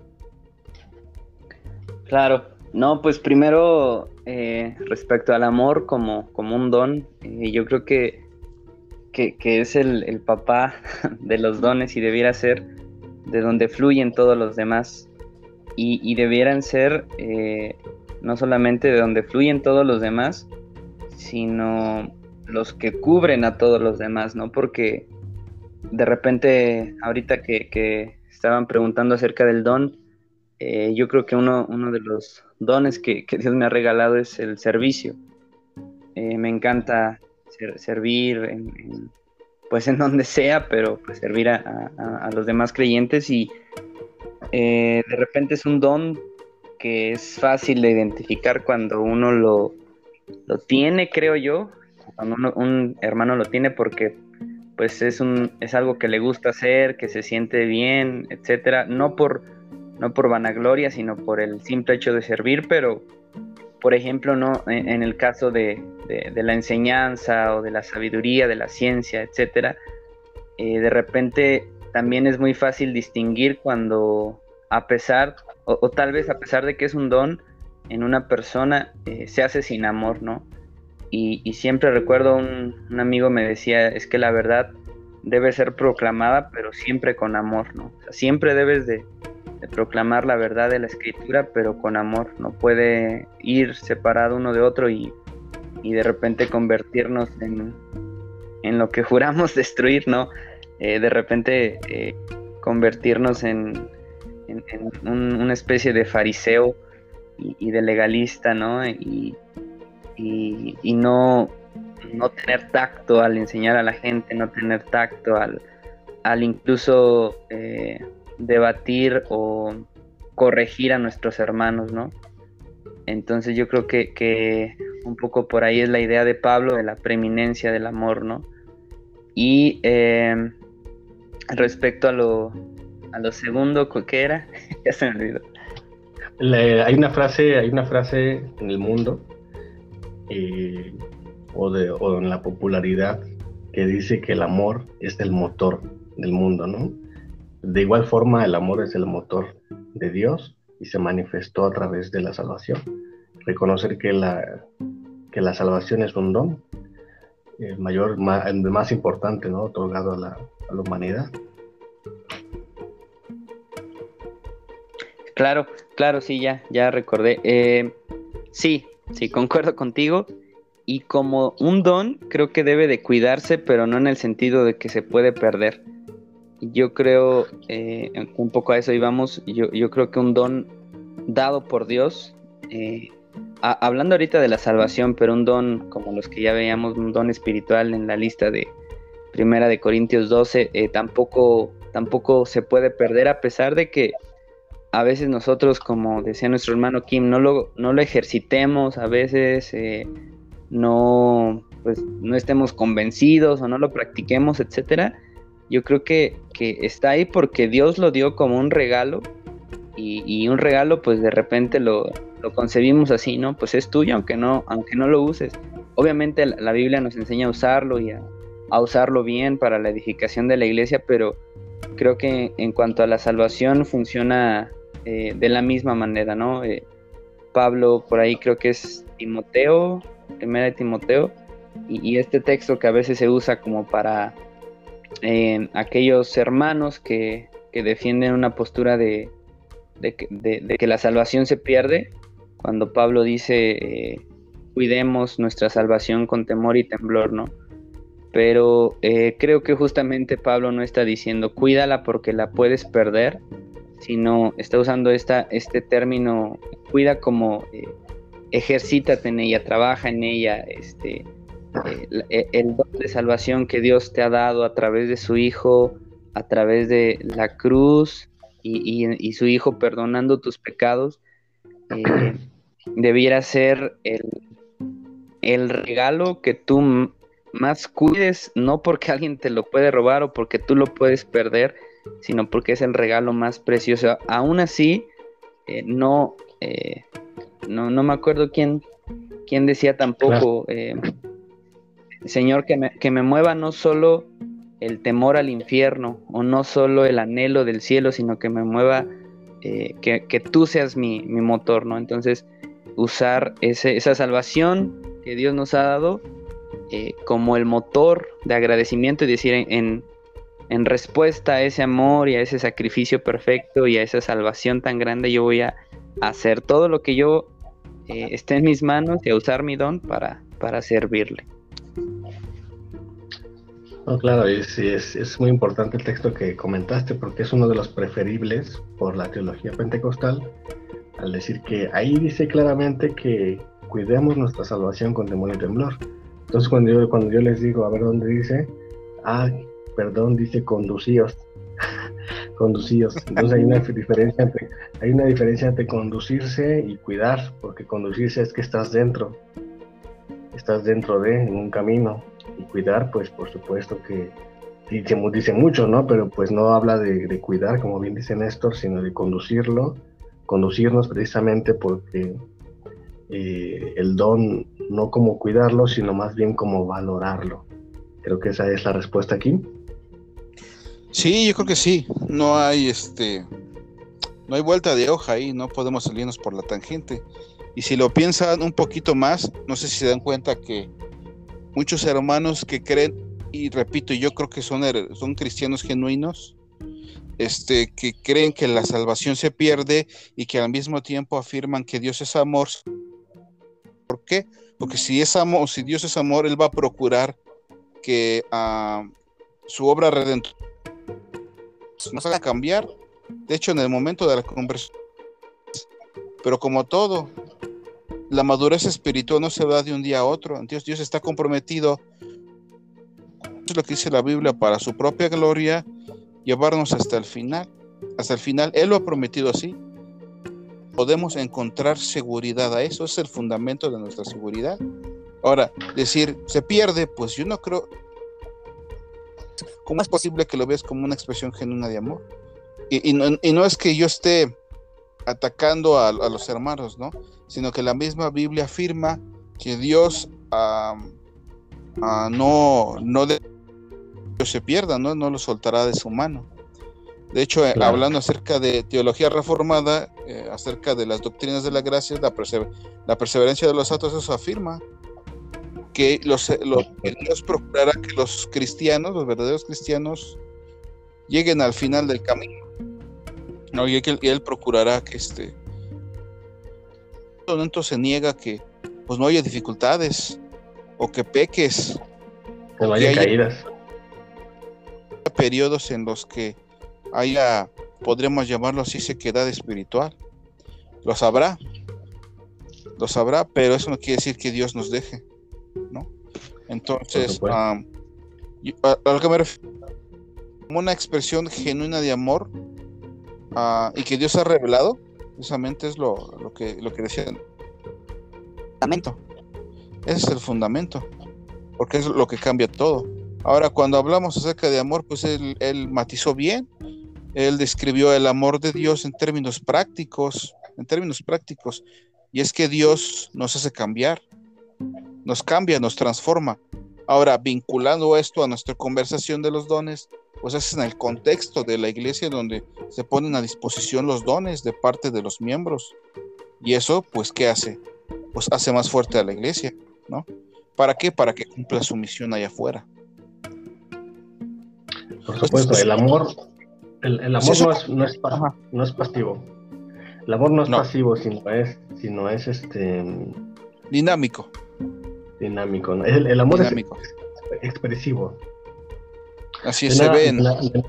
B: Claro, no, pues primero eh, respecto al amor como, como un don, eh, yo creo que, que, es el, papá de los dones y debiera ser de donde fluyen todos los demás y, debieran ser eh, no solamente de donde fluyen todos los demás, sino los que cubren a todos los demás, ¿no? Porque de repente, ahorita que, estaban preguntando acerca del don, eh, yo creo que uno, uno de los dones que, Dios me ha regalado es el servicio. Eh, me encanta servir en, pues en donde sea, pero pues servir a, los demás creyentes y eh, de repente es un don que es fácil de identificar cuando uno lo, lo tiene, creo yo, cuando un hermano lo tiene porque pues es un es algo que le gusta hacer, que se siente bien, etcétera, no por no por vanagloria, sino por el simple hecho de servir, pero por ejemplo, no en, el caso de, la enseñanza o de la sabiduría, de la ciencia, etcétera, eh, de repente también es muy fácil distinguir cuando a pesar o, tal vez a pesar de que es un don en una persona eh, se hace sin amor, ¿no? Y, siempre recuerdo un, amigo me decía, es que la verdad debe ser proclamada, pero siempre con amor, ¿no? siempre debes de, proclamar la verdad de la escritura, pero con amor. No puede ir separado uno de otro y, de repente convertirnos en, lo que juramos destruir, ¿no? Eh, de repente eh, convertirnos en, una especie de fariseo y, y, de legalista, ¿no? Y, y, no, no tener tacto al enseñar a la gente, no tener tacto al, al incluso eh, debatir o corregir a nuestros hermanos, ¿no? Entonces yo creo que, un poco por ahí es la idea de Pablo de la preeminencia del amor, ¿no? Y eh, respecto a lo, a lo segundo, ¿qué era? ya se me olvidó.
A: hay una frase, hay una frase en el mundo eh, o, de, o en la popularidad que dice que el amor es el motor del mundo, ¿no? De igual forma, el amor es el motor de Dios y se manifestó a través de la salvación. Reconocer que la, que la salvación es un don, el mayor, más, el más importante, ¿no? Otorgado a la, a la humanidad.
B: Claro, claro, sí, ya, ya recordé. Eh, sí, sí, concuerdo contigo. Y como un don, creo que debe de cuidarse, pero no en el sentido de que se puede perder. Yo creo, eh, un poco a eso íbamos, yo, yo creo que un don dado por Dios, eh, hablando ahorita de la salvación, pero un don como los que ya veíamos, un don espiritual en la lista de Primera de Corintios 12, tampoco, tampoco se puede perder a pesar de que a veces nosotros, como decía nuestro hermano Kim, no lo, no lo ejercitemos, a veces eh, no, pues, no estemos convencidos o no lo practiquemos, etcétera. Yo creo que, está ahí porque Dios lo dio como un regalo y, un regalo pues de repente lo, concebimos así, ¿no? Pues es tuyo aunque no, aunque no lo uses. Obviamente la, Biblia nos enseña a usarlo y a usarlo bien para la edificación de la iglesia, pero creo que en cuanto a la salvación funciona eh, de la misma manera, ¿no? Eh, Pablo, por ahí creo que es Timoteo, primera de Timoteo, y, este texto que a veces se usa como para eh, aquellos hermanos que, defienden una postura de, que la salvación se pierde, cuando Pablo dice, cuidemos nuestra salvación con temor y temblor, ¿no? Pero creo que justamente Pablo no está diciendo, cuídala porque la puedes perder, sino está usando esta, este término, cuida como eh, ejercítate en ella, trabaja en ella, este, eh, e, el don de salvación que Dios te ha dado a través de su Hijo, a través de la cruz y, su Hijo perdonando tus pecados, eh, debiera ser el, el regalo que tú más cuides, no porque alguien te lo puede robar o porque tú lo puedes perder, sino porque es el regalo más precioso. Aún así, eh, no, eh, no, no me acuerdo quién, quién decía tampoco, eh, Señor, que me, que me mueva no solo el temor al infierno o no solo el anhelo del cielo, sino que me mueva que, tú seas mi, motor, ¿no? Entonces, usar ese, esa salvación que Dios nos ha dado como el motor de agradecimiento y decir en, en respuesta a ese amor y a ese sacrificio perfecto y a esa salvación tan grande, yo voy a hacer todo lo que yo eh, esté en mis manos y a usar mi don para, para servirle.
A: claro, es, es, muy importante el texto que comentaste porque es uno de los preferibles por la teología pentecostal al decir que ahí dice claramente que cuidemos nuestra salvación con temor y temblor. Entonces cuando yo, cuando yo les digo, a ver dónde dice, ah, perdón, dice conducíos. conducíos. Entonces hay una diferencia entre, hay una diferencia entre conducirse y cuidar, porque conducirse es que estás dentro, estás dentro de un camino y cuidar, pues por supuesto que dice, dice mucho, ¿no? Pero pues no habla de, cuidar, como bien dice Néstor, sino de conducirlo, conducirnos precisamente porque eh, el don no como cuidarlo, sino más bien como valorarlo. Creo que esa es la respuesta aquí.
C: Sí, yo creo que sí. No hay este. No hay vuelta de hoja ahí, no podemos salirnos por la tangente. Y si lo piensan un poquito más, no sé si se dan cuenta que muchos hermanos que creen, y repito, yo creo que son, son cristianos genuinos, este, que creen que la salvación se pierde y que al mismo tiempo afirman que Dios es amor. ¿Por qué? Porque si es amor, si Dios es amor, Él va a procurar que ah, su obra redentora no se va a cambiar. De hecho, en el momento de la conversión, pero como todo, la madurez espiritual no se da de un día a otro. Dios, Dios está comprometido, es lo que dice la Biblia, para su propia gloria llevarnos hasta el final. Hasta el final, Él lo ha prometido así. Podemos encontrar seguridad a eso, es el fundamento de nuestra seguridad. Ahora, decir, se pierde, pues yo no creo. ¿Cómo es posible que lo veas como una expresión genuina de amor? Y, no, es que yo esté atacando a, los hermanos, ¿no? Sino que la misma Biblia afirma que Dios no, no se pierda, ¿no? No lo soltará de su mano. De hecho, eh, hablando acerca de teología reformada, eh, acerca de las doctrinas de la gracia, la, la perseverancia de los santos, eso afirma que, los, eh, Dios procurará que los cristianos, los verdaderos cristianos, lleguen al final del camino. ¿no? Y, que, él procurará que este momento se niega que pues no haya dificultades o que peques.
A: Que no haya caídas
C: periodos en los que haya, podremos llamarlo así, sequedad espiritual. Lo sabrá, lo sabrá, pero eso no quiere decir que Dios nos deje. Entonces, a, lo que me refiero, como una expresión genuina de amor y que Dios ha revelado, precisamente es lo, lo que, lo que decían. Fundamento. Ese es el fundamento, porque es lo que cambia todo. Ahora, cuando hablamos acerca de amor, pues él, matizó bien. Él describió el amor de Dios en términos prácticos, en términos prácticos. Y es que Dios nos hace cambiar, nos cambia, nos transforma. Ahora, vinculando esto a nuestra conversación de los dones, pues es en el contexto de la iglesia donde se ponen a disposición los dones de parte de los miembros. Y eso, pues, ¿qué hace? Pues hace más fuerte a la iglesia, ¿no? ¿Para qué? Para que cumpla su misión allá afuera.
A: Por supuesto, el amor, el, amor no, es, no, es, no es pasivo. El amor no es pasivo, sino es, sino es este
C: dinámico.
A: Dinámico. El, amor es expresivo.
C: Así se ve.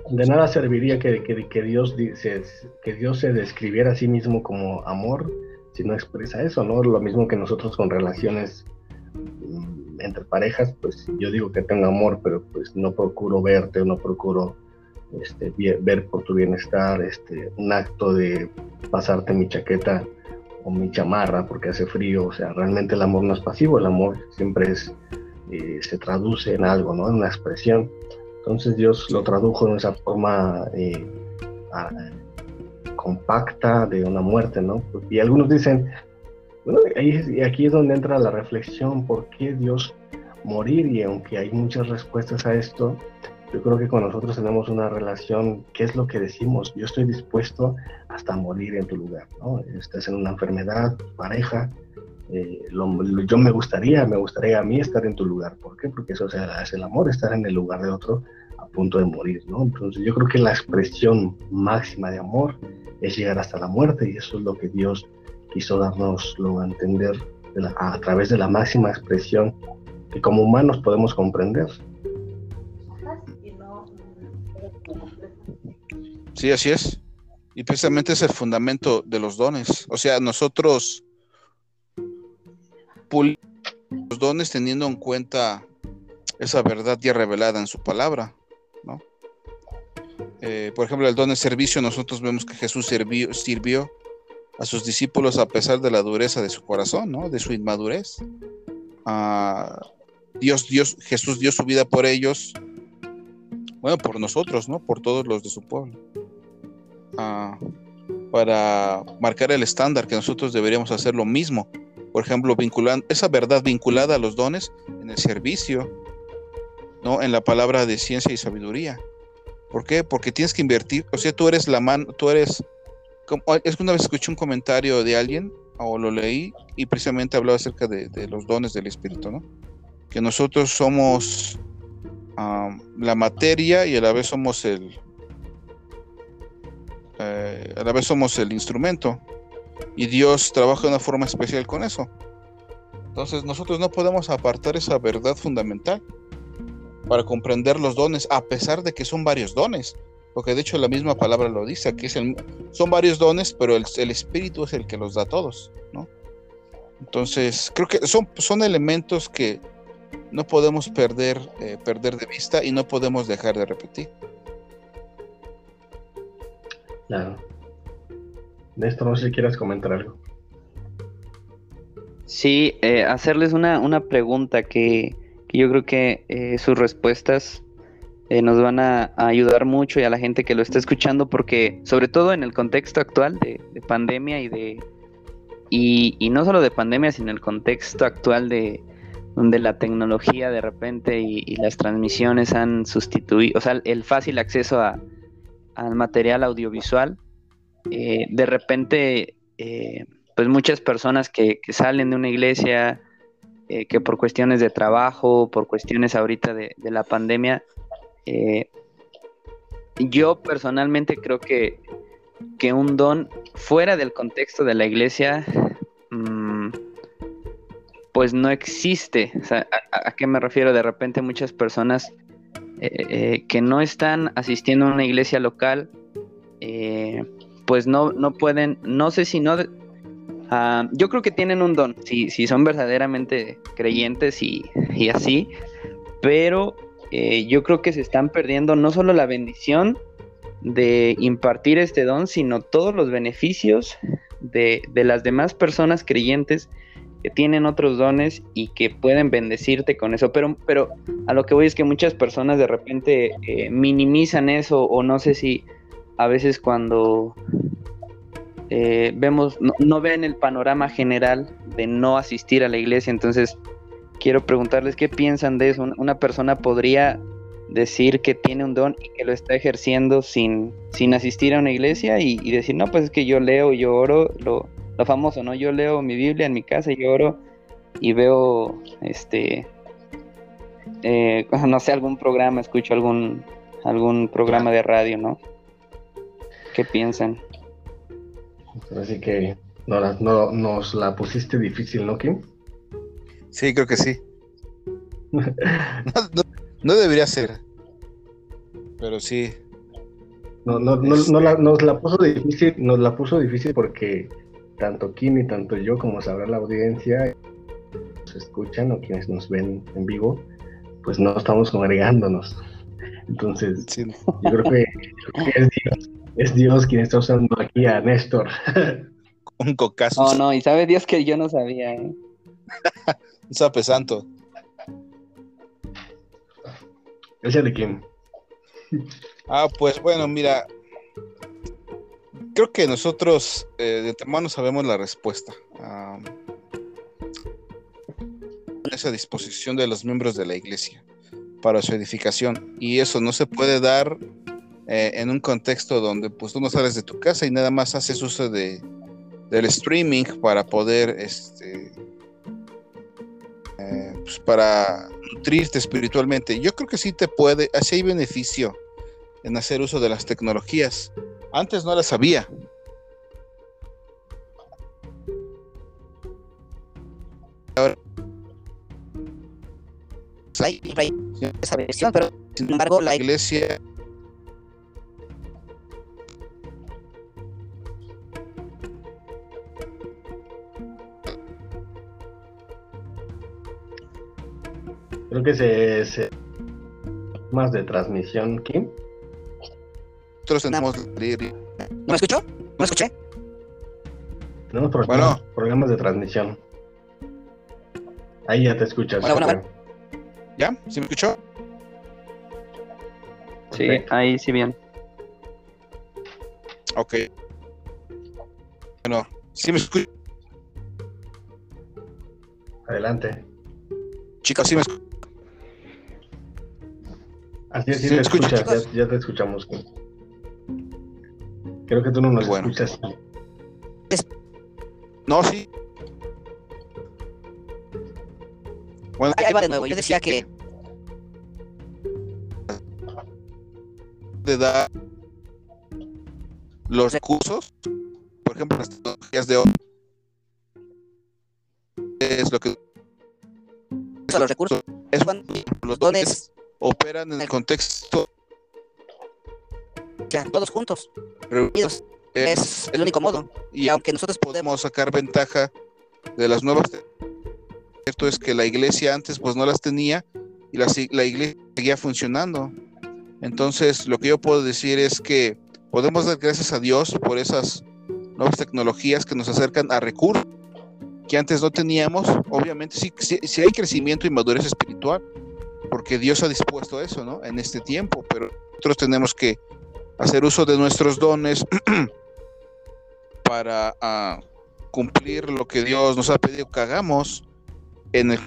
A: De, nada serviría que, que, Dios se, que Dios se describiera a sí mismo como amor si no expresa eso, ¿no? Lo mismo que nosotros con relaciones entre parejas, pues yo digo que tengo amor, pero pues no procuro verte, no procuro este, ver por tu bienestar, este, un acto de pasarte mi chaqueta mi chamarra porque hace frío, o sea, realmente el amor no es pasivo, el amor siempre es, eh, se traduce en algo, ¿no? En una expresión. Entonces Dios lo tradujo en esa forma eh, compacta de una muerte, ¿no? Y algunos dicen, bueno, y aquí es donde entra la reflexión, ¿por qué Dios morir? Y aunque hay muchas respuestas a esto, yo creo que con nosotros tenemos una relación, ¿qué es lo que decimos? Yo estoy dispuesto hasta morir en tu lugar, ¿no? Estás en una enfermedad, pareja, eh, yo me gustaría, me gustaría a mí estar en tu lugar. ¿Por qué? Porque eso es el amor, estar en el lugar de otro a punto de morir. Entonces yo creo que la expresión máxima de amor es llegar hasta la muerte y eso es lo que Dios quiso darnoslo a entender a través de la máxima expresión que como humanos podemos comprender.
C: Sí, así es. Y precisamente es el fundamento de los dones. O sea, nosotros los dones teniendo en cuenta esa verdad ya revelada en su palabra, ¿no? Eh, por ejemplo, el don de servicio, nosotros vemos que Jesús sirvió, sirvió a sus discípulos a pesar de la dureza de su corazón, ¿no? De su inmadurez. Ah, Dios, Dios, Jesús dio su vida por ellos, bueno, por nosotros, ¿no? Por todos los de su pueblo. Para marcar el estándar que nosotros deberíamos hacer lo mismo. Por ejemplo, vinculando esa verdad vinculada a los dones en el servicio, ¿no? En la palabra de ciencia y sabiduría. ¿Por qué? Porque tienes que invertir, o sea, tú eres la mano, tú eres es que una vez escuché un comentario de alguien, o lo leí, y precisamente hablaba acerca de, los dones del Espíritu, ¿no? Que nosotros somos la materia y a la vez somos el. Eh, a la vez somos el instrumento. Y Dios trabaja de una forma especial con eso. Entonces nosotros no podemos apartar esa verdad fundamental para comprender los dones, a pesar de que son varios dones porque de hecho la misma palabra lo dice, que son varios dones, pero el, Espíritu es el que los da a todos. Entonces, creo que son, elementos que no podemos eh, perder de vista y no podemos dejar de repetir.
A: Claro. Néstor, no sé si quieras comentar algo.
B: Sí, eh, hacerles una, una pregunta que, yo creo que eh, sus respuestas eh, nos van a, ayudar mucho y a la gente que lo está escuchando porque sobre todo en el contexto actual de, pandemia y de y, no solo de pandemia sino el contexto actual de donde la tecnología de repente y, las transmisiones han sustituido, o sea, el fácil acceso a, al material audiovisual, eh, de repente, eh, pues muchas personas que, que, salen de una iglesia, que por cuestiones de trabajo, por cuestiones ahorita de, de la pandemia, eh, yo personalmente creo que, que, un don fuera del contexto de la iglesia, mm, pues no existe. ¿a, qué me refiero? De repente muchas personas eh, eh, que no están asistiendo a una iglesia local, pues no, no pueden, no sé si no... Ah, yo creo que tienen un don, si, si son verdaderamente creyentes y, y así, pero eh, yo creo que se están perdiendo no solo la bendición de impartir este don, sino todos los beneficios de, las demás personas creyentes que tienen otros dones y que pueden bendecirte con eso. Pero, pero a lo que voy es que muchas personas de repente eh, minimizan eso o no sé si a veces cuando eh, vemos, no, no, ven el panorama general de no asistir a la iglesia, entonces quiero preguntarles qué piensan de eso. Una persona podría decir que tiene un don y que lo está ejerciendo sin, sin asistir a una iglesia y, decir, no, pues es que yo leo, yo oro, lo, lo, famoso, ¿no? Yo leo mi Biblia en mi casa y yo oro y veo, este, eh, no sé, algún programa, escucho algún, algún programa de radio, ¿no? ¿Qué piensan?
A: Así que no, no, nos la pusiste difícil, ¿no, Kim?
C: Sí, creo que sí. no, debería ser. Pero sí.
A: No, no, no, no la, nos la puso difícil, nos la puso difícil porque tanto Kim y tanto yo, como sabrá la audiencia, nos escuchan o quienes nos ven en vivo, pues no estamos congregándonos. Entonces, yo creo que, es, Dios, es Dios quien está usando aquí a Néstor.
C: Un cocazo.
B: No, no, y sabe Dios que yo no sabía, ¿eh?
C: Un sape santo.
A: ¿Ese de quién?
C: Ah, pues bueno, mira. Creo que nosotros eh, de antemano sabemos la respuesta. esa disposición de los miembros de la iglesia para su edificación. Y eso no se puede dar eh, en un contexto donde pues tú no sales de tu casa y nada más haces uso de, del streaming para poder este, pues, para nutrirte espiritualmente. Yo creo que sí te puede, así hay beneficio en hacer uso de las tecnologías. Antes no las había. Ahora, hay, esa versión, pero sin embargo la iglesia
A: Creo que se, se más de transmisión, Kim.
C: Nosotros tenemos.
D: ¿No me escuchó? ¿No me escuché?
A: Tenemos problemas, programas de transmisión. Ahí ya te escuchas.
C: ¿Ya? ¿Sí me escuchó?
B: Sí, ahí sí bien.
C: Ok. Bueno, ¿sí me escucho?
A: Adelante.
C: Chicos, ¿sí me escuchan?
A: Así es, sí, te escuchas, ya, te escuchamos. Creo que tú no nos escuchas.
C: No, sí.
D: Bueno, ahí va de nuevo. Yo decía que.
C: De dar los recursos, por ejemplo, las tecnologías de hoy, es lo que.
D: Los recursos.
C: Es cuando los dones operan en el contexto.
D: Ya, todos juntos, reunidos. Es, el único modo.
C: Y aunque nosotros podemos sacar ventaja de las nuevas, cierto es que la iglesia antes pues no las tenía y la, la iglesia seguía funcionando. Entonces, lo que yo puedo decir es que Podemos dar gracias a Dios por esas nuevas tecnologías que nos acercan a recursos que antes no teníamos. Obviamente sí, sí, hay crecimiento y madurez espiritual, porque Dios ha dispuesto eso, ¿no? En este tiempo, pero nosotros tenemos que hacer uso de nuestros dones para ah, cumplir lo que Dios nos ha pedido que hagamos en el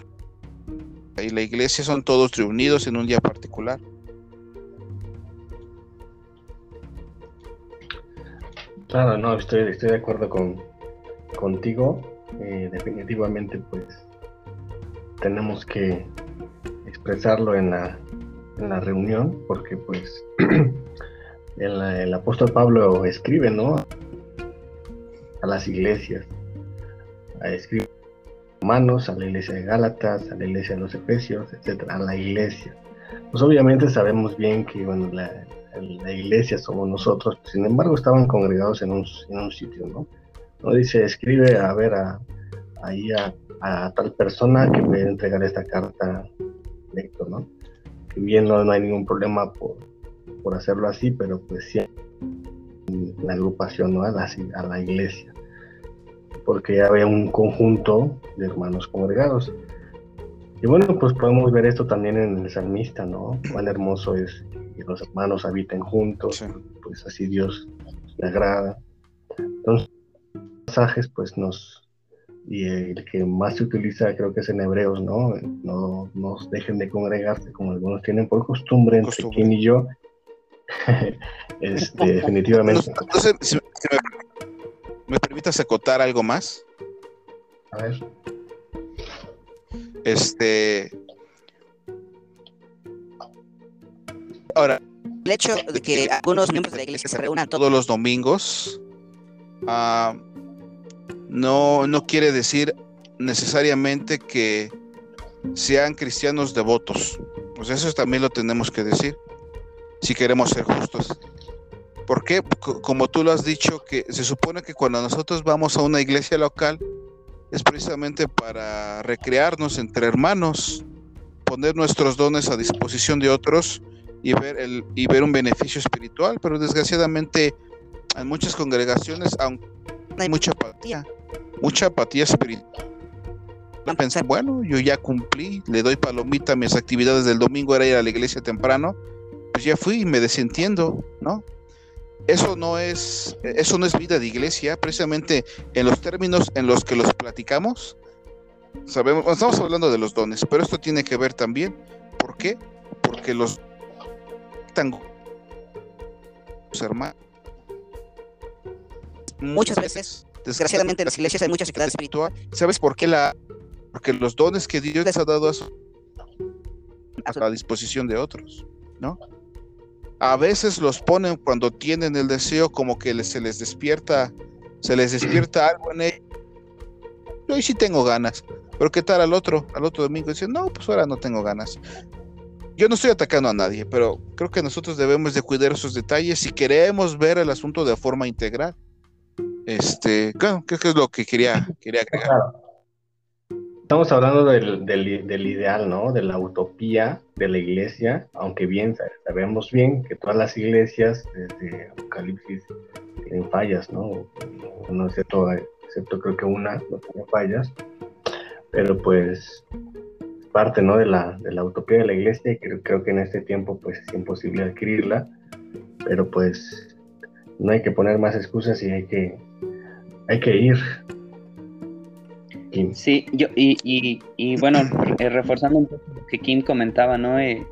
C: y la iglesia son todos reunidos en un día particular.
A: Claro, no, estoy, estoy de acuerdo con, contigo. Eh, definitivamente, pues tenemos que expresarlo en la, en la reunión, porque pues el, apóstol Pablo escribe, ¿no? A las iglesias, escribe Romanos, a la iglesia de Gálatas, a la iglesia de los Efesios, etcétera, a la iglesia. Pues obviamente sabemos bien que bueno, la, iglesia somos nosotros, sin embargo estaban congregados en un, sitio, ¿no? No dice, escribe a ver a, ahí a, tal persona que puede entregar esta carta lector, ¿no? Que bien no hay ningún problema por, por, hacerlo así, pero pues sí la agrupación, ¿no? A la, a la iglesia porque había un conjunto de hermanos congregados. Y bueno, pues podemos ver esto también en el salmista, ¿no? Cuán hermoso es que los hermanos habiten juntos, pues así Dios le agrada. Entonces, pasajes, pues nos, y el que más se utiliza creo que es en Hebreos, ¿no? No nos dejen de congregarse como algunos tienen por costumbre, entre quien y yo. este, definitivamente.
C: ¿Me permitas acotar algo más?
A: A ver.
C: Este. Ahora.
D: El hecho de que algunos miembros de la iglesia se reúnan
C: todos los domingos uh, no, no quiere decir necesariamente que sean cristianos devotos. Pues eso también lo tenemos que decir, si queremos ser justos. ¿Por qué? Como tú lo has dicho, que se supone que cuando nosotros vamos a una iglesia local es precisamente para recrearnos entre hermanos, poner nuestros dones a disposición de otros y ver, el, y ver un beneficio espiritual, pero desgraciadamente en muchas congregaciones hay mucha apatía, mucha apatía espiritual. Bueno, yo ya cumplí, le doy palomita a mis actividades del domingo, era ir a la iglesia temprano, pues ya fui y me desentiendo, ¿no? eso no es eso no es vida de iglesia precisamente en los términos en los que los platicamos sabemos estamos hablando de los dones pero esto tiene que ver también ¿por qué? porque los hermanos
D: muchas veces desgraciadamente en las iglesias hay mucha sequedad espiritual
C: ¿sabes por qué la? porque los dones que Dios les ha dado a, su, a disposición de otros ¿no? A veces los ponen cuando tienen el deseo como que se les despierta, se les despierta algo en ellos. Yo hoy sí tengo ganas, pero ¿qué tal al otro, al otro domingo? Dicen, no, pues ahora no tengo ganas. Yo no estoy atacando a nadie, pero creo que nosotros debemos de cuidar esos detalles si queremos ver el asunto de forma integral. Este, creo que es lo que quería, quería agregar.
A: Estamos hablando del, del, ideal, ¿no? De la utopía de la iglesia, aunque bien sabemos bien que todas las iglesias desde Apocalipsis tienen fallas, ¿no? No excepto, excepto creo que una no tiene fallas, pero pues parte, ¿no? De la, de la utopía de la iglesia y creo, creo que en este tiempo pues es imposible adquirirla, pero pues no hay que poner más excusas y hay que, hay que ir
B: Sí, yo, y, y, bueno, eh, reforzando un poco lo que Kim comentaba, ¿no? Eh,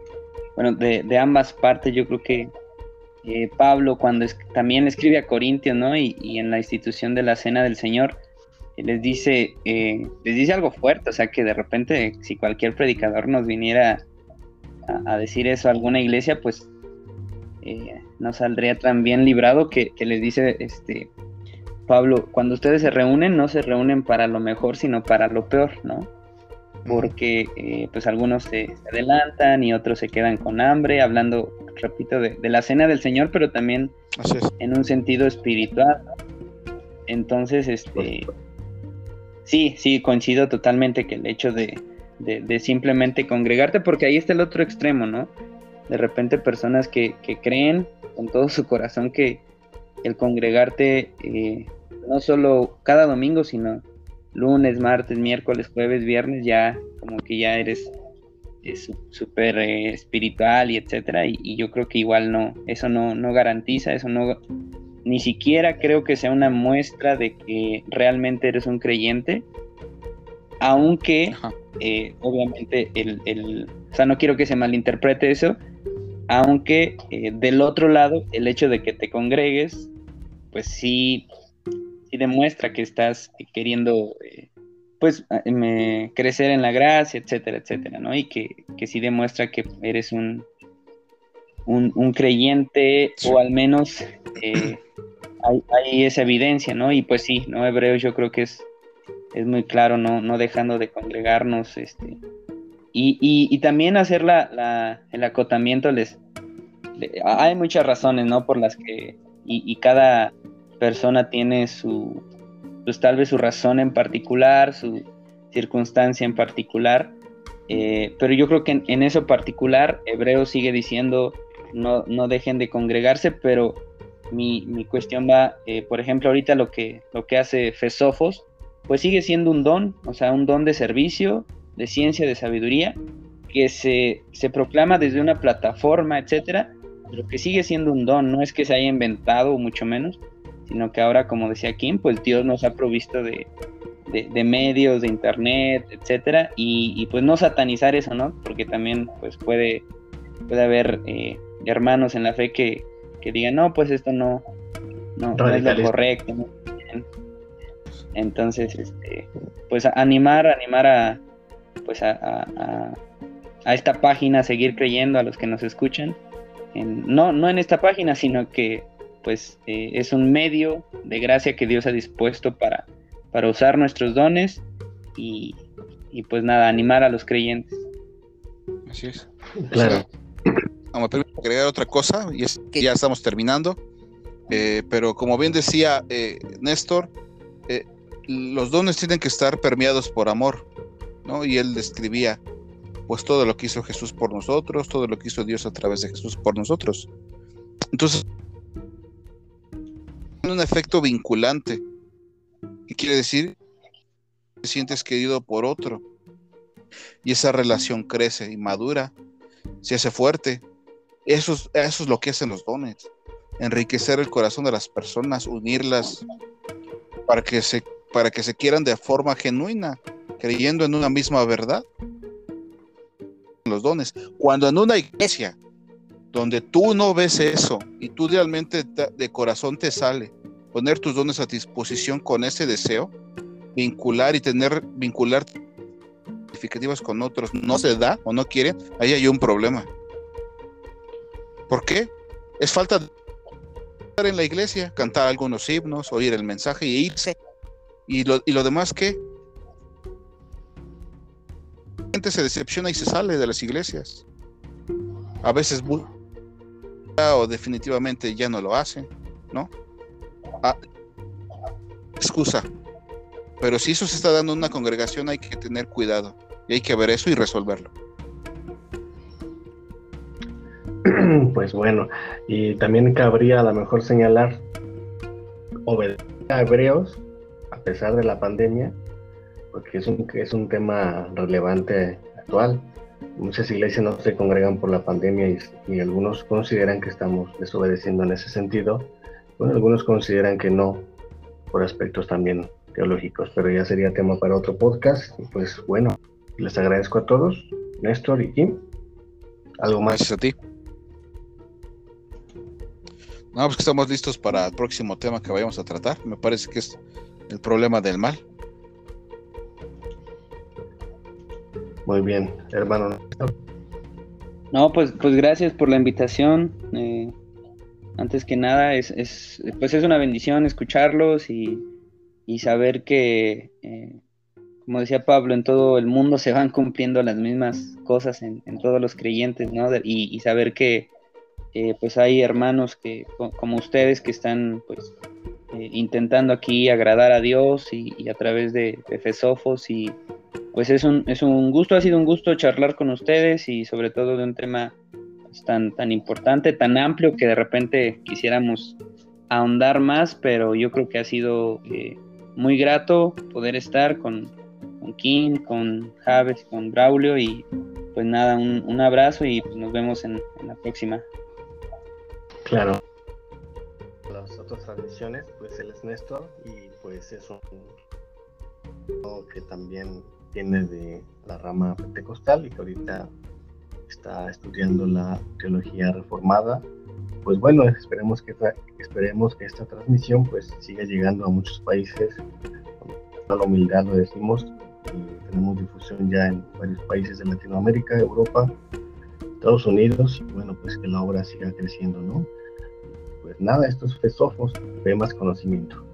B: bueno, de, de, ambas partes, yo creo que eh, Pablo, cuando también escribe a Corintios, ¿no? Y, y, en la institución de la Cena del Señor, les dice, les dice algo fuerte, o sea, que de repente, si cualquier predicador nos viniera a, decir eso a alguna iglesia, pues no saldría tan bien librado que, que les dice, este, Pablo, cuando ustedes se reúnen, no se reúnen para lo mejor, sino para lo peor, ¿no? Porque eh, pues algunos se, adelantan y otros se quedan con hambre, hablando, repito, de, la cena del Señor, pero también en un sentido espiritual. Entonces, este, sí, sí, coincido totalmente que el hecho de, de, simplemente congregarte, porque ahí está el otro extremo, ¿no? De repente personas que, que creen con todo su corazón que, el congregarte eh, no solo cada domingo, sino lunes, martes, miércoles, jueves, viernes, ya como que ya eres súper eh, espiritual y etcétera, y, yo creo que igual no, eso no, no garantiza, eso no, ni siquiera creo que sea una muestra de que realmente eres un creyente, aunque eh, obviamente el, el, o sea, no quiero que se malinterprete eso, aunque eh, del otro lado, el hecho de que te congregues, pues sí, sí demuestra que estás queriendo, eh, pues, crecer en la gracia, etcétera, etcétera, ¿no? Y que, que sí demuestra que eres un, un, creyente, o al menos hay, hay, esa evidencia, ¿no? Y pues sí, ¿no? Hebreos yo creo que es es muy claro, no, no dejando de congregarnos, este, y, también hacer la, el acotamiento les, hay muchas razones, ¿no? Por las que, y, cada persona tiene su, pues tal vez su razón en particular, su circunstancia en particular, eh, pero yo creo que en, eso particular, Hebreo sigue diciendo, no, no dejen de congregarse, pero mi, mi cuestión va, eh, por ejemplo, ahorita lo que, lo que hace Fesofos, pues sigue siendo un don, o sea, un don de servicio, de ciencia, de sabiduría, que se, proclama desde una plataforma, etcétera, pero que sigue siendo un don, no es que se haya inventado, mucho menos, sino que ahora, como decía Kim, pues Dios nos ha provisto de, medios, de internet, etcétera, y, pues no satanizar eso, ¿no? Porque también pues puede, puede haber eh, hermanos en la fe que, digan, no, pues esto no, no, no es lo correcto, ¿no? Entonces, este, pues animar, animar a, pues a, esta página, a seguir creyendo a los que nos escuchan. no, no en esta página, sino que pues eh, es un medio de gracia que Dios ha dispuesto para, para usar nuestros dones y, pues nada, animar a los creyentes.
C: Así es. Claro. Vamos a agregar otra cosa y es que ya estamos terminando. Eh, pero como bien decía eh, Néstor, los dones tienen que estar permeados por amor, ¿no? Y él describía, pues todo lo que hizo Jesús por nosotros, todo lo que hizo Dios a través de Jesús por nosotros. Entonces, un efecto vinculante. ¿Qué quiere decir? Te sientes querido por otro. Y esa relación crece y madura, se hace fuerte. Eso es, eso es lo que hacen los dones. Enriquecer el corazón de las personas, unirlas para que se para que se quieran de forma genuina, creyendo en una misma verdad. Los dones. Cuando en una iglesia donde tú no ves eso y tú realmente de corazón te sale poner tus dones a disposición con ese deseo, vincular y tener vincular significativas con otros no se da o no quieren, ahí hay un problema. ¿Por qué? Es falta de estar en la iglesia, cantar algunos himnos, oír el mensaje y irse ¿Y lo, y lo demás qué? La gente se decepciona y se sale de las iglesias. A veces o definitivamente ya no lo hacen, ¿no? Ah, excusa. Pero si eso se está dando en una congregación hay que tener cuidado y hay que ver eso y resolverlo.
A: Pues bueno, y también cabría a lo mejor señalar obedecer a hebreos a pesar de la pandemia, porque es un, es un tema relevante actual. Muchas iglesias no se congregan por la pandemia y, algunos consideran que estamos desobedeciendo en ese sentido. Bueno, algunos consideran que no, por aspectos también teológicos, pero ya sería tema para otro podcast. Pues bueno, les agradezco a todos, Néstor y Kim. ¿Algo más?
C: Gracias a ti. No, pues que estamos listos para el próximo tema que vayamos a tratar. Me parece que es el problema del mal.
A: Muy bien, hermano.
B: No, pues, pues gracias por la invitación. Eh, antes que nada, es, es, pues es una bendición escucharlos y, saber que, eh, como decía Pablo, en todo el mundo se van cumpliendo las mismas cosas en, todos los creyentes, ¿no? y, saber que eh, pues hay hermanos que, como ustedes, que están pues eh, intentando aquí agradar a Dios y, a través de, de, Fesofos y pues es un, es un gusto, ha sido un gusto charlar con ustedes y sobre todo de un tema pues, tan, tan importante, tan amplio que de repente quisiéramos ahondar más, pero yo creo que ha sido eh, muy grato poder estar con, con Kim, con Javes, con Braulio y pues nada, un, abrazo y pues nos vemos en, la próxima.
A: Claro. Las otras transmisiones, pues él es Néstor y pues es un que también viene de la rama pentecostal y que ahorita está estudiando la teología reformada. Pues bueno, esperemos que, esperemos que esta transmisión pues siga llegando a muchos países. Con la humildad lo decimos, tenemos difusión ya en varios países de Latinoamérica, Europa, Estados Unidos, y bueno, pues que la obra siga creciendo, ¿no? Pues nada, esto es Fesofos, ve más conocimiento.